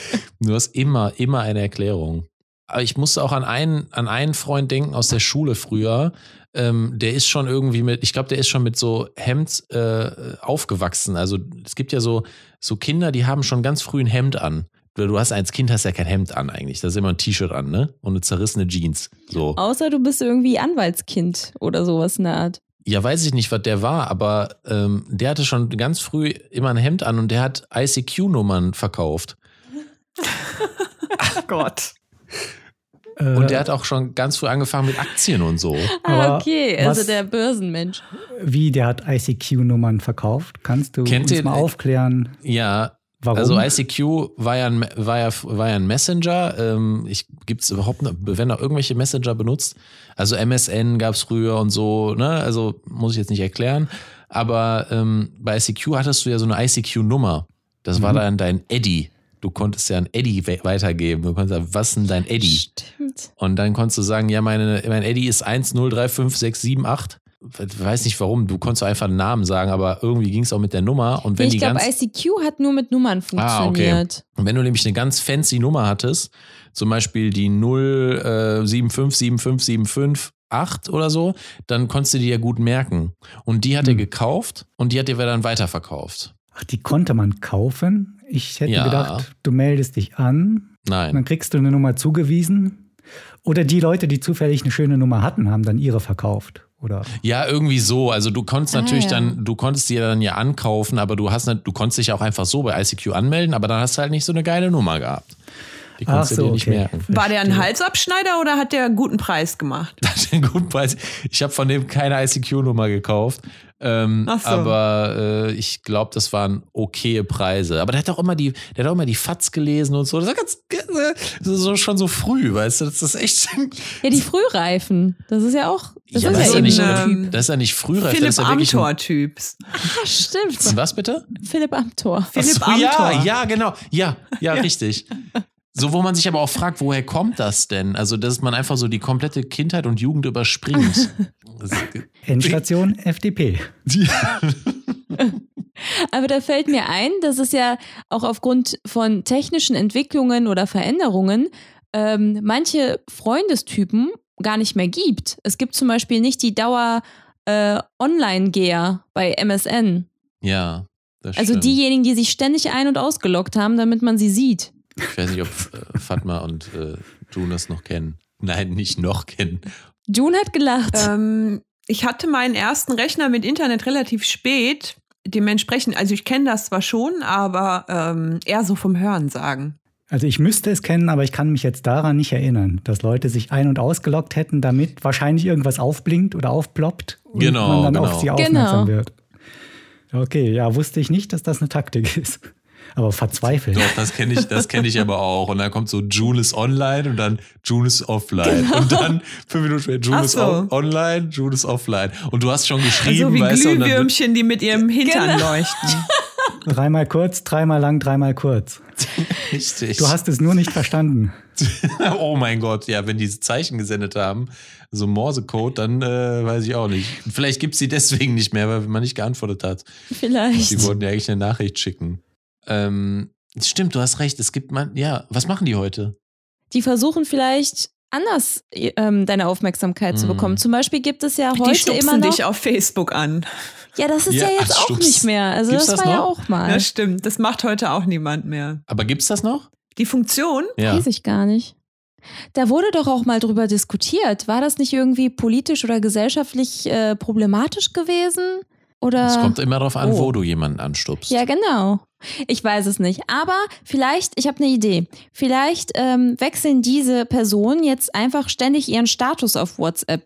du hast immer, immer eine Erklärung. Aber ich musste auch an einen, an einen Freund denken aus der Schule früher. Ähm, der ist schon irgendwie mit, ich glaube, der ist schon mit so Hemd äh, aufgewachsen. Also es gibt ja so, so Kinder, die haben schon ganz früh ein Hemd an. Du du hast als Kind hast ja kein Hemd an eigentlich. Da ist immer ein T-Shirt an, ne? Und eine zerrissene Jeans. So. Außer du bist irgendwie Anwaltskind oder sowas in der Art. Ja, weiß ich nicht, was der war, aber ähm, der hatte schon ganz früh immer ein Hemd an und der hat ICQ-Nummern verkauft. Ach Gott. Äh, Und der hat auch schon ganz früh angefangen mit Aktien und so. Ah, Aber okay, also was- der Börsenmensch. wie der hat ICQ-Nummern verkauft. Kannst du Kennt uns ihr- mal aufklären, Ja, warum? also ICQ war ja ein, war ja, war ja ein Messenger. Ähm, ich gibt es überhaupt noch, wenn da irgendwelche Messenger benutzt? Also MSN gab es früher und so, ne? Also muss ich jetzt nicht erklären. aber ähm, bei ICQ hattest du ja so eine ICQ-Nummer. Das war Mhm. dann dein Eddy. Du konntest ja ein Eddy we- weitergeben. Du konntest sagen, was ist denn dein Eddy? Stimmt. Und dann konntest du sagen, ja, meine, mein Eddy ist 1035678. Ich weiß nicht warum, du konntest einfach einen Namen sagen, aber irgendwie ging es auch mit der Nummer. Und wenn ich die glaube, ICQ hat nur mit Nummern Ah, okay. funktioniert. und wenn du nämlich eine ganz fancy Nummer hattest, zum Beispiel die 075757558 oder so, dann konntest du die ja gut merken. Und die hat er Hm. gekauft und die hat er dann weiterverkauft. Ach, die konnte man kaufen. Ich hätte Ja. gedacht, du meldest dich an, Nein. dann kriegst du eine Nummer zugewiesen. Oder die Leute, die zufällig eine schöne Nummer hatten, haben dann ihre verkauft. Oder Ja, irgendwie so. Also du konntest Ah, natürlich ja. dann, du konntest die dann ja ankaufen, aber du hast nicht, du konntest dich auch einfach so bei ICQ anmelden, aber dann hast du halt nicht so eine geile Nummer gehabt. Die konntest Ach du so, dir nicht okay. merken. War der ein. Halsabschneider oder hat der einen guten Preis gemacht? hat einen guten Preis. Ich habe von dem keine ICQ-Nummer gekauft. Ähm, Ach so. Aber äh, ich glaube, das waren okaye Preise. Aber der hat auch immer die, der hat auch immer die FATS gelesen und so. Das war ganz, das ist so, schon so früh, weißt du? Das ist echt. Ja, die Frühreifen. Das ist ja auch. Das Ja, ist das ja ist ja eben nicht- so ein Typ. Das ist ja nicht frühreif, das Philipp ist ja Amthor-Typs. Ah, stimmt. Was bitte? Philipp Amthor. Philipp so, ja, Amthor. ja, genau. Ja, ja, richtig. So, wo man sich aber auch fragt, woher kommt das denn? Also, dass man einfach so die komplette Kindheit und Jugend überspringt. Endstation FDP. Ja. Aber da fällt mir ein, dass es ja auch aufgrund von technischen Entwicklungen oder Veränderungen ähm, manche Freundestypen gar nicht mehr gibt. Es gibt zum Beispiel nicht die Dauer äh, Online-Geher bei MSN. ja das Also stimmt. diejenigen, die sich ständig ein- und ausgeloggt haben, damit man sie sieht. Ich weiß nicht, ob äh, Fatma und äh, June das noch kennen. Nein, nicht noch kennen. June hat gelacht. Ähm, ich hatte meinen ersten Rechner mit Internet relativ spät. Dementsprechend, also ich kenne das zwar schon, aber ähm, eher so vom Hören sagen. Also ich müsste es kennen, aber ich kann mich jetzt daran nicht erinnern, dass Leute sich ein- und ausgeloggt hätten, damit wahrscheinlich irgendwas aufblinkt oder aufploppt und Genau, man dann genau. auf sie Genau. aufmerksam wird. Okay, ja, wusste ich nicht, dass das eine Taktik ist. Aber verzweifelt. Doch, das kenne ich, das kenne ich aber auch. Und dann kommt so June ist online und dann June ist offline. Und dann fünf Minuten später June Ach so. on- online, June ist offline. Und du hast schon geschrieben, so wie weißt Glühwürmchen, die mit ihrem Hintern Genau. leuchten. Dreimal kurz, dreimal lang, dreimal kurz. richtig. Du hast es nur nicht verstanden. oh mein Gott, ja, wenn die Zeichen gesendet haben, so Morsecode, dann äh, weiß ich auch nicht. Vielleicht gibt es sie deswegen nicht mehr, weil man nicht geantwortet hat. Vielleicht. Die wollten ja eigentlich eine Nachricht schicken. Ähm, stimmt, du hast recht. Es gibt man, ja, was machen die heute? Die versuchen vielleicht anders ähm, deine Aufmerksamkeit zu Mhm. bekommen. Zum Beispiel gibt es ja Die heute stupsen immer noch. dich auf Facebook an. Ja, das ist ja, Ja, jetzt ach, auch Stups. nicht mehr. Also Gibt's das, das war ja noch? auch mal. Ja, stimmt. Das macht heute auch niemand mehr. Aber gibt's das noch? Die Funktion? Ja. Weiß ich gar nicht. Da wurde doch auch mal drüber diskutiert. War das nicht irgendwie politisch oder gesellschaftlich äh, problematisch gewesen? Oder? Es kommt immer darauf an, Oh. wo du jemanden anstupst. Ja, genau. Ich weiß es nicht. Aber vielleicht, ich habe eine Idee. Vielleicht ähm, wechseln diese Personen jetzt einfach ständig ihren Status auf WhatsApp.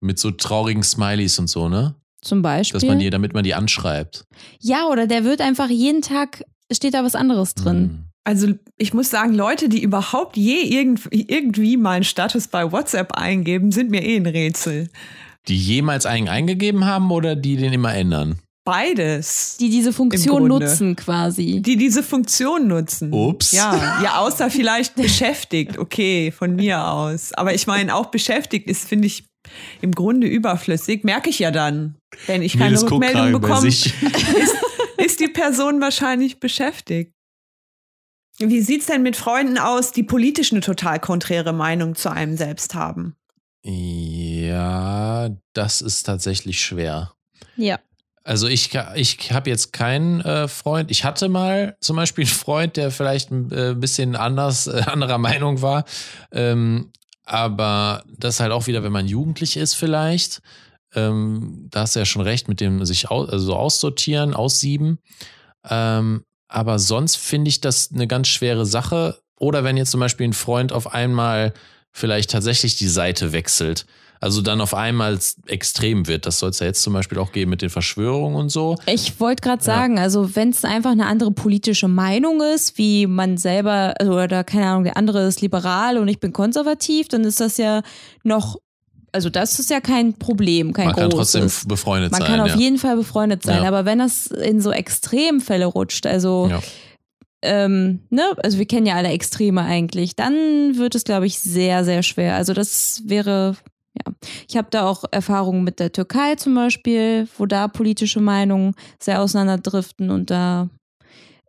Mit so traurigen Smileys und so, ne? Zum Beispiel. Dass man die, damit man die anschreibt. ja, oder der wird einfach jeden Tag, steht da was anderes drin. Hm. Also ich muss sagen, Leute, die überhaupt je irgendwie, irgendwie mal einen Status bei WhatsApp eingeben, sind mir eh ein Rätsel. Die jemals einen eingegeben haben oder die den immer ändern? Beides. Die diese Funktion nutzen quasi. Die diese Funktion nutzen. Ups. Ja, ja, außer vielleicht beschäftigt. Okay, von mir aus. Aber ich meine, auch beschäftigt ist, finde ich, im Grunde überflüssig. Merke ich ja dann. Wenn ich keine guckt Rückmeldung bekomme, sich. ist, ist die Person wahrscheinlich beschäftigt. Wie sieht's denn mit Freunden aus, die politisch eine total konträre Meinung zu einem selbst haben? Ja, das ist tatsächlich schwer. Ja. Also ich, ich habe jetzt keinen äh, Freund. Ich hatte mal zum Beispiel einen Freund, der vielleicht ein äh, bisschen anders, äh, anderer Meinung war. Ähm, aber das halt auch wieder, wenn man jugendlich ist vielleicht. Ähm, da hast du ja schon recht mit dem sich au also aussortieren, aussieben. Ähm, aber sonst finde ich das eine ganz schwere Sache. Oder wenn jetzt zum Beispiel ein Freund auf einmal vielleicht tatsächlich die Seite wechselt. Also dann auf einmal extrem wird. Das soll es ja jetzt zum Beispiel auch geben mit den Verschwörungen und so. Ich wollte gerade sagen, also wenn es einfach eine andere politische Meinung ist, wie man selber, also, oder keine Ahnung, der andere ist liberal und ich bin konservativ, dann ist das ja noch also das ist ja kein Problem, kein Man kann großes. trotzdem befreundet Man sein. kann auf ja. jeden Fall befreundet sein, Ja. aber wenn das in so Extremfälle rutscht, also Ja. Ähm, ne, also wir kennen ja alle Extreme eigentlich, dann wird es, glaube ich, sehr, sehr schwer. Also das wäre, ja. Ich habe da auch Erfahrungen mit der Türkei zum Beispiel, wo da politische Meinungen sehr auseinanderdriften und da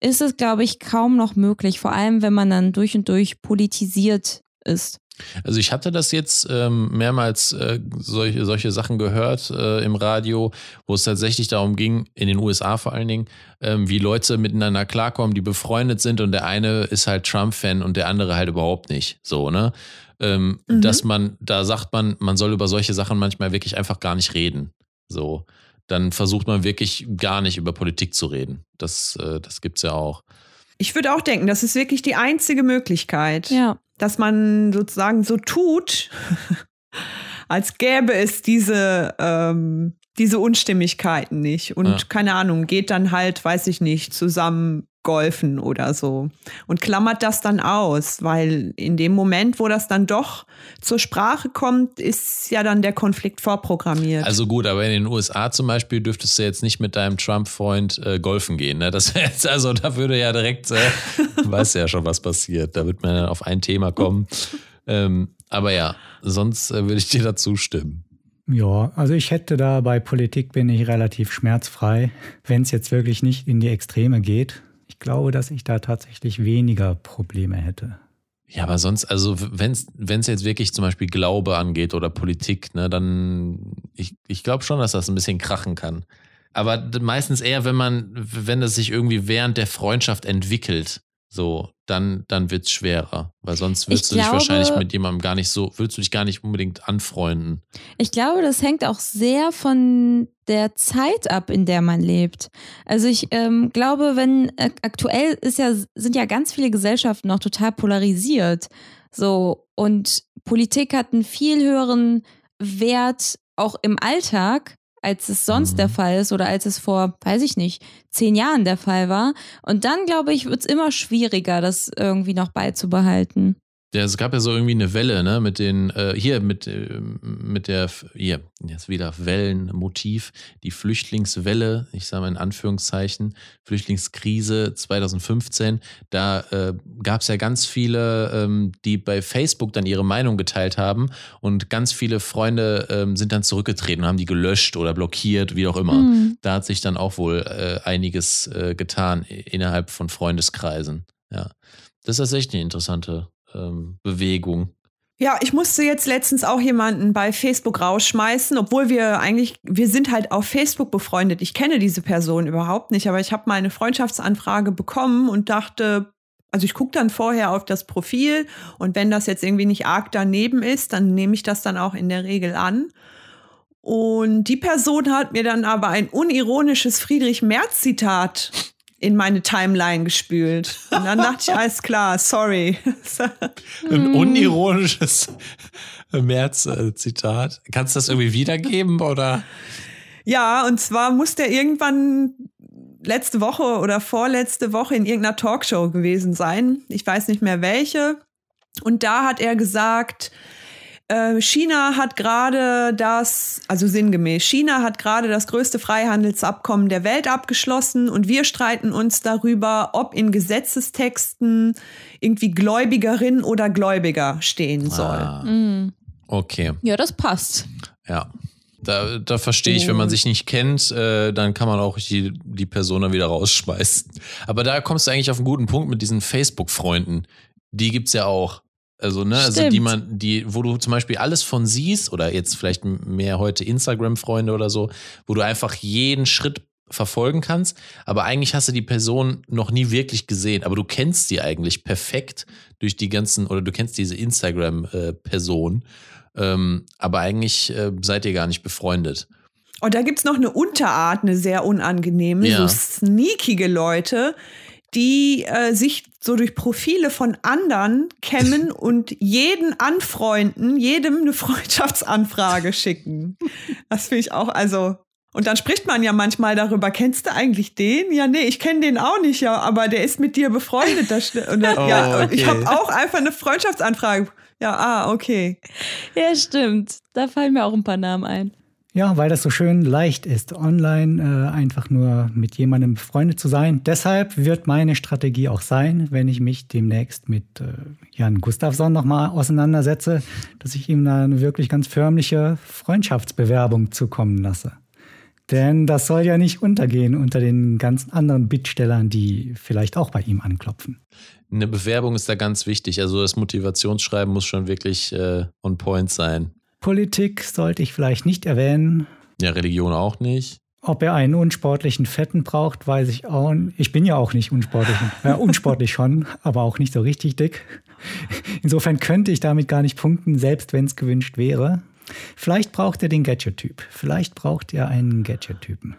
ist es, glaube ich, kaum noch möglich, vor allem wenn man dann durch und durch politisiert ist. Also ich hatte das jetzt ähm, mehrmals äh, solche, solche Sachen gehört äh, im Radio, wo es tatsächlich darum ging, in den USA vor allen Dingen, ähm, wie Leute miteinander klarkommen, die befreundet sind und der eine ist halt Trump-Fan und der andere halt überhaupt nicht. So, ne? Ähm, Mhm. Dass man, da sagt man, man soll über solche Sachen manchmal wirklich einfach gar nicht reden. So. Dann versucht man wirklich gar nicht über Politik zu reden. Das, äh, das gibt's ja auch. Ich würde auch denken, das ist wirklich die einzige Möglichkeit, Ja. Dass man sozusagen so tut, als gäbe es diese, ähm, diese Unstimmigkeiten nicht. Und Ja. keine Ahnung, geht dann halt, weiß ich nicht, zusammen golfen oder so. Und klammert das dann aus, weil in dem Moment, wo das dann doch zur Sprache kommt, ist ja dann der Konflikt vorprogrammiert. Also gut, aber in den USA zum Beispiel dürftest du jetzt nicht mit deinem Trump-Freund äh, golfen gehen. Ne? Das jetzt, also da würde ja direkt, äh, weiß ja schon, was passiert. Da wird man dann auf ein Thema kommen. Ähm, aber ja, sonst äh, würde ich dir dazu stimmen. Ja, also ich hätte da bei Politik bin ich relativ schmerzfrei, wenn es jetzt wirklich nicht in die Extreme geht. Glaube, dass ich da tatsächlich weniger Probleme hätte. Ja, aber sonst, also wenn es jetzt wirklich zum Beispiel Glaube angeht oder Politik, ne, dann ich, ich glaube schon, dass das ein bisschen krachen kann. Aber meistens eher, wenn man, wenn es sich irgendwie während der Freundschaft entwickelt, so, dann, dann wird's schwerer. Weil sonst würdest Ich du dich glaube- wahrscheinlich mit jemandem gar nicht so, würdest du dich gar nicht unbedingt anfreunden. Ich glaube, das hängt auch sehr von der Zeit ab, in der man lebt. Also ich ähm, glaube, wenn äh, aktuell ist ja, sind ja ganz viele Gesellschaften noch total polarisiert. So, und Politik hat einen viel höheren Wert auch im Alltag, als es sonst Mhm. der Fall ist oder als es vor, weiß ich nicht, zehn Jahren der Fall war. Und dann, glaube ich, wird es immer schwieriger, das irgendwie noch beizubehalten. Ja, es gab ja so irgendwie eine Welle, ne, mit den, äh, hier, mit, äh, mit der, hier, jetzt wieder Wellenmotiv, die Flüchtlingswelle, ich sage mal in Anführungszeichen, Flüchtlingskrise 2015, da äh, gab es ja ganz viele, ähm, die bei Facebook dann ihre Meinung geteilt haben und ganz viele Freunde ähm, sind dann zurückgetreten und haben die gelöscht oder blockiert, wie auch immer. Hm. Da hat sich dann auch wohl äh, einiges äh, getan innerhalb von Freundeskreisen. Ja, das ist tatsächlich eine interessante ähm, Bewegung. Ja, ich musste jetzt letztens auch jemanden bei Facebook rausschmeißen, obwohl wir eigentlich, wir sind halt auf Facebook befreundet. Ich kenne diese Person überhaupt nicht, aber ich habe mal eine Freundschaftsanfrage bekommen und dachte, also ich gucke dann vorher auf das Profil und wenn das jetzt irgendwie nicht arg daneben ist, dann nehme ich das dann auch in der Regel an. Und die Person hat mir dann aber ein unironisches Friedrich Merz-Zitat in meine Timeline gespült. Und dann dachte ich, alles klar, sorry. Ein unironisches März-Zitat. Kannst du das irgendwie wiedergeben oder? Ja, und zwar muss der irgendwann letzte Woche oder vorletzte Woche in irgendeiner Talkshow gewesen sein. Ich weiß nicht mehr welche. Und da hat er gesagt, äh, China hat gerade das, also sinngemäß, China hat gerade das größte Freihandelsabkommen der Welt abgeschlossen und wir streiten uns darüber, ob in Gesetzestexten irgendwie Gläubigerin oder Gläubiger stehen soll. Ah, Hm. okay, Ja, das passt. ja. Da, da verstehe ich, wenn man sich nicht kennt, äh, dann kann man auch die, die Person dann wieder rausschmeißen. Aber da kommst du eigentlich auf einen guten Punkt mit diesen Facebook-Freunden. Die gibt's ja auch. Also, ne, also die Stimmt. man, die, wo du zum Beispiel alles von siehst, oder jetzt vielleicht mehr heute Instagram-Freunde oder so, wo du einfach jeden Schritt verfolgen kannst, aber eigentlich hast du die Person noch nie wirklich gesehen, aber du kennst sie eigentlich perfekt durch die ganzen, oder du kennst diese Instagram-Person, ähm, aber eigentlich äh, seid ihr gar nicht befreundet. Und da gibt's noch eine Unterart, eine sehr unangenehme, Ja. so sneakige Leute, die äh, sich so durch Profile von anderen kennen und jeden anfreunden, jedem eine Freundschaftsanfrage schicken. Das finde ich auch, also. Und dann spricht man ja manchmal darüber, kennst du eigentlich den? Ja, nee, ich kenne den auch nicht, ja, aber der ist mit dir befreundet. Das, und dann, Oh, ja, und ich okay. habe auch einfach eine Freundschaftsanfrage. Ja, ah, okay. Ja, stimmt. Da fallen mir auch ein paar Namen ein. Ja, weil das so schön leicht ist, online äh, einfach nur mit jemandem befreundet zu sein. Deshalb wird meine Strategie auch sein, wenn ich mich demnächst mit äh, Jan Gustafsson nochmal auseinandersetze, dass ich ihm da eine wirklich ganz förmliche Freundschaftsbewerbung zukommen lasse. Denn das soll ja nicht untergehen unter den ganzen anderen Bittstellern, die vielleicht auch bei ihm anklopfen. Eine Bewerbung ist da ganz wichtig. Also das Motivationsschreiben muss schon wirklich äh, on point sein. Politik sollte ich vielleicht nicht erwähnen. Ja, Religion auch nicht. Ob er einen unsportlichen Fetten braucht, weiß ich auch. nicht. Ich bin ja auch nicht unsportlich. Äh, unsportlich schon, aber auch nicht so richtig dick. Insofern könnte ich damit gar nicht punkten, selbst wenn es gewünscht wäre. Vielleicht braucht er den Gadget-Typ. Vielleicht braucht er einen Gadget-Typen.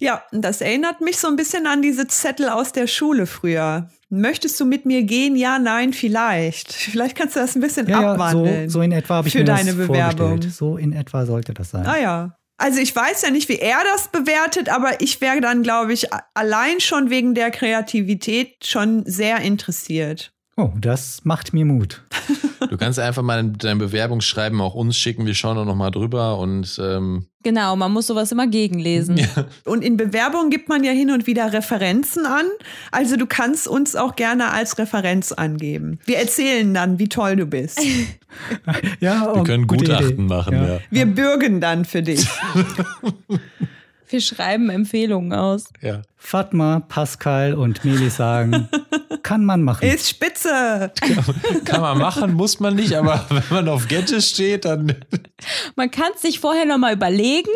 Ja, das erinnert mich so ein bisschen an diese Zettel aus der Schule früher. Möchtest du mit mir gehen? Ja, nein, vielleicht. Vielleicht kannst du das ein bisschen Ja, ja abwandeln. so, so in etwa habe ich für mir deine das Bewerbung. vorgestellt. So in etwa sollte das sein. Ah ja. Also ich weiß ja nicht, wie er das bewertet, aber ich wäre dann, glaube ich, allein schon wegen der Kreativität schon sehr interessiert. Oh, das macht mir Mut. Du kannst einfach mal dein Bewerbungsschreiben auch uns schicken. Wir schauen da nochmal drüber und ähm, Genau, man muss sowas immer gegenlesen. Und in Bewerbungen gibt man ja hin und wieder Referenzen an. Also du kannst uns auch gerne als Referenz angeben. Wir erzählen dann, wie toll du bist. Ja, wir können Gutachten Idee. machen. Ja. Wir bürgen dann für dich. Wir schreiben Empfehlungen aus. Ja. Fatma, Pascal und Melis sagen, kann man machen. Ist spitze. Kann man machen, muss man nicht, aber wenn man auf Gadgets steht, dann. Man kann es sich vorher nochmal überlegen.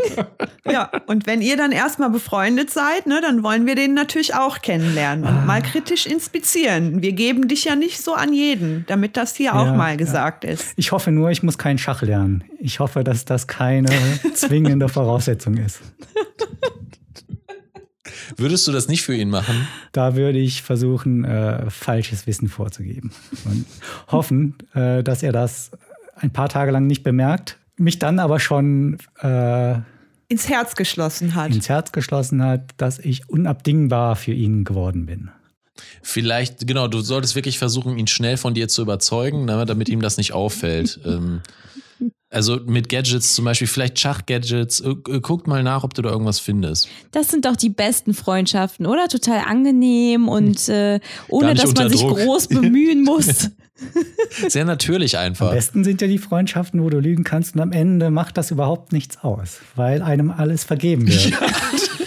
Ja, und wenn ihr dann erstmal befreundet seid, ne, dann wollen wir den natürlich auch kennenlernen und mal kritisch inspizieren. Wir geben dich ja nicht so an jeden, damit das hier auch Ja, mal ja. gesagt ist. Ich hoffe nur, ich muss keinen Schach lernen. Ich hoffe, dass das keine zwingende Voraussetzung ist. Würdest du das nicht für ihn machen? Da würde ich versuchen, äh, falsches Wissen vorzugeben. Und hoffen, äh, dass er das ein paar Tage lang nicht bemerkt, mich dann aber schon äh, Ins Herz geschlossen hat. ins Herz geschlossen hat, dass ich unabdingbar für ihn geworden bin. Vielleicht, genau, du solltest wirklich versuchen, ihn schnell von dir zu überzeugen, ne, damit ihm das nicht auffällt. ähm, also mit Gadgets zum Beispiel, vielleicht Schachgadgets. Äh, äh, Guckt mal nach, ob du da irgendwas findest. Das sind doch die besten Freundschaften, oder? Total angenehm und äh, ohne dass man sich Druck. groß bemühen muss. Sehr natürlich Am einfach. besten sind ja die Freundschaften, wo du lügen kannst und am Ende macht das überhaupt nichts aus, weil einem alles vergeben wird.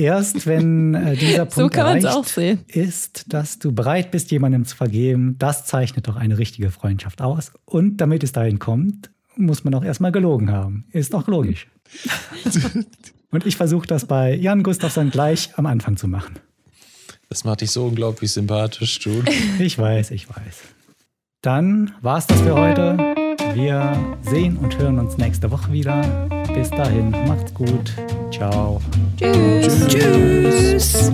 Erst wenn äh, dieser So Punkt es erreicht auch sehen. ist, dass du bereit bist, jemandem zu vergeben, das zeichnet doch eine richtige Freundschaft aus. Und damit es dahin kommt, muss man auch erstmal gelogen haben. Ist doch logisch. Und ich versuche das bei Jan Gustafsson gleich am Anfang zu machen. Das macht dich so unglaublich sympathisch, June. Ich weiß, ich weiß. Dann war's das für heute. Wir sehen und hören uns nächste Woche wieder. Bis dahin, macht's gut. Ciao. Tschüss. Tschüss.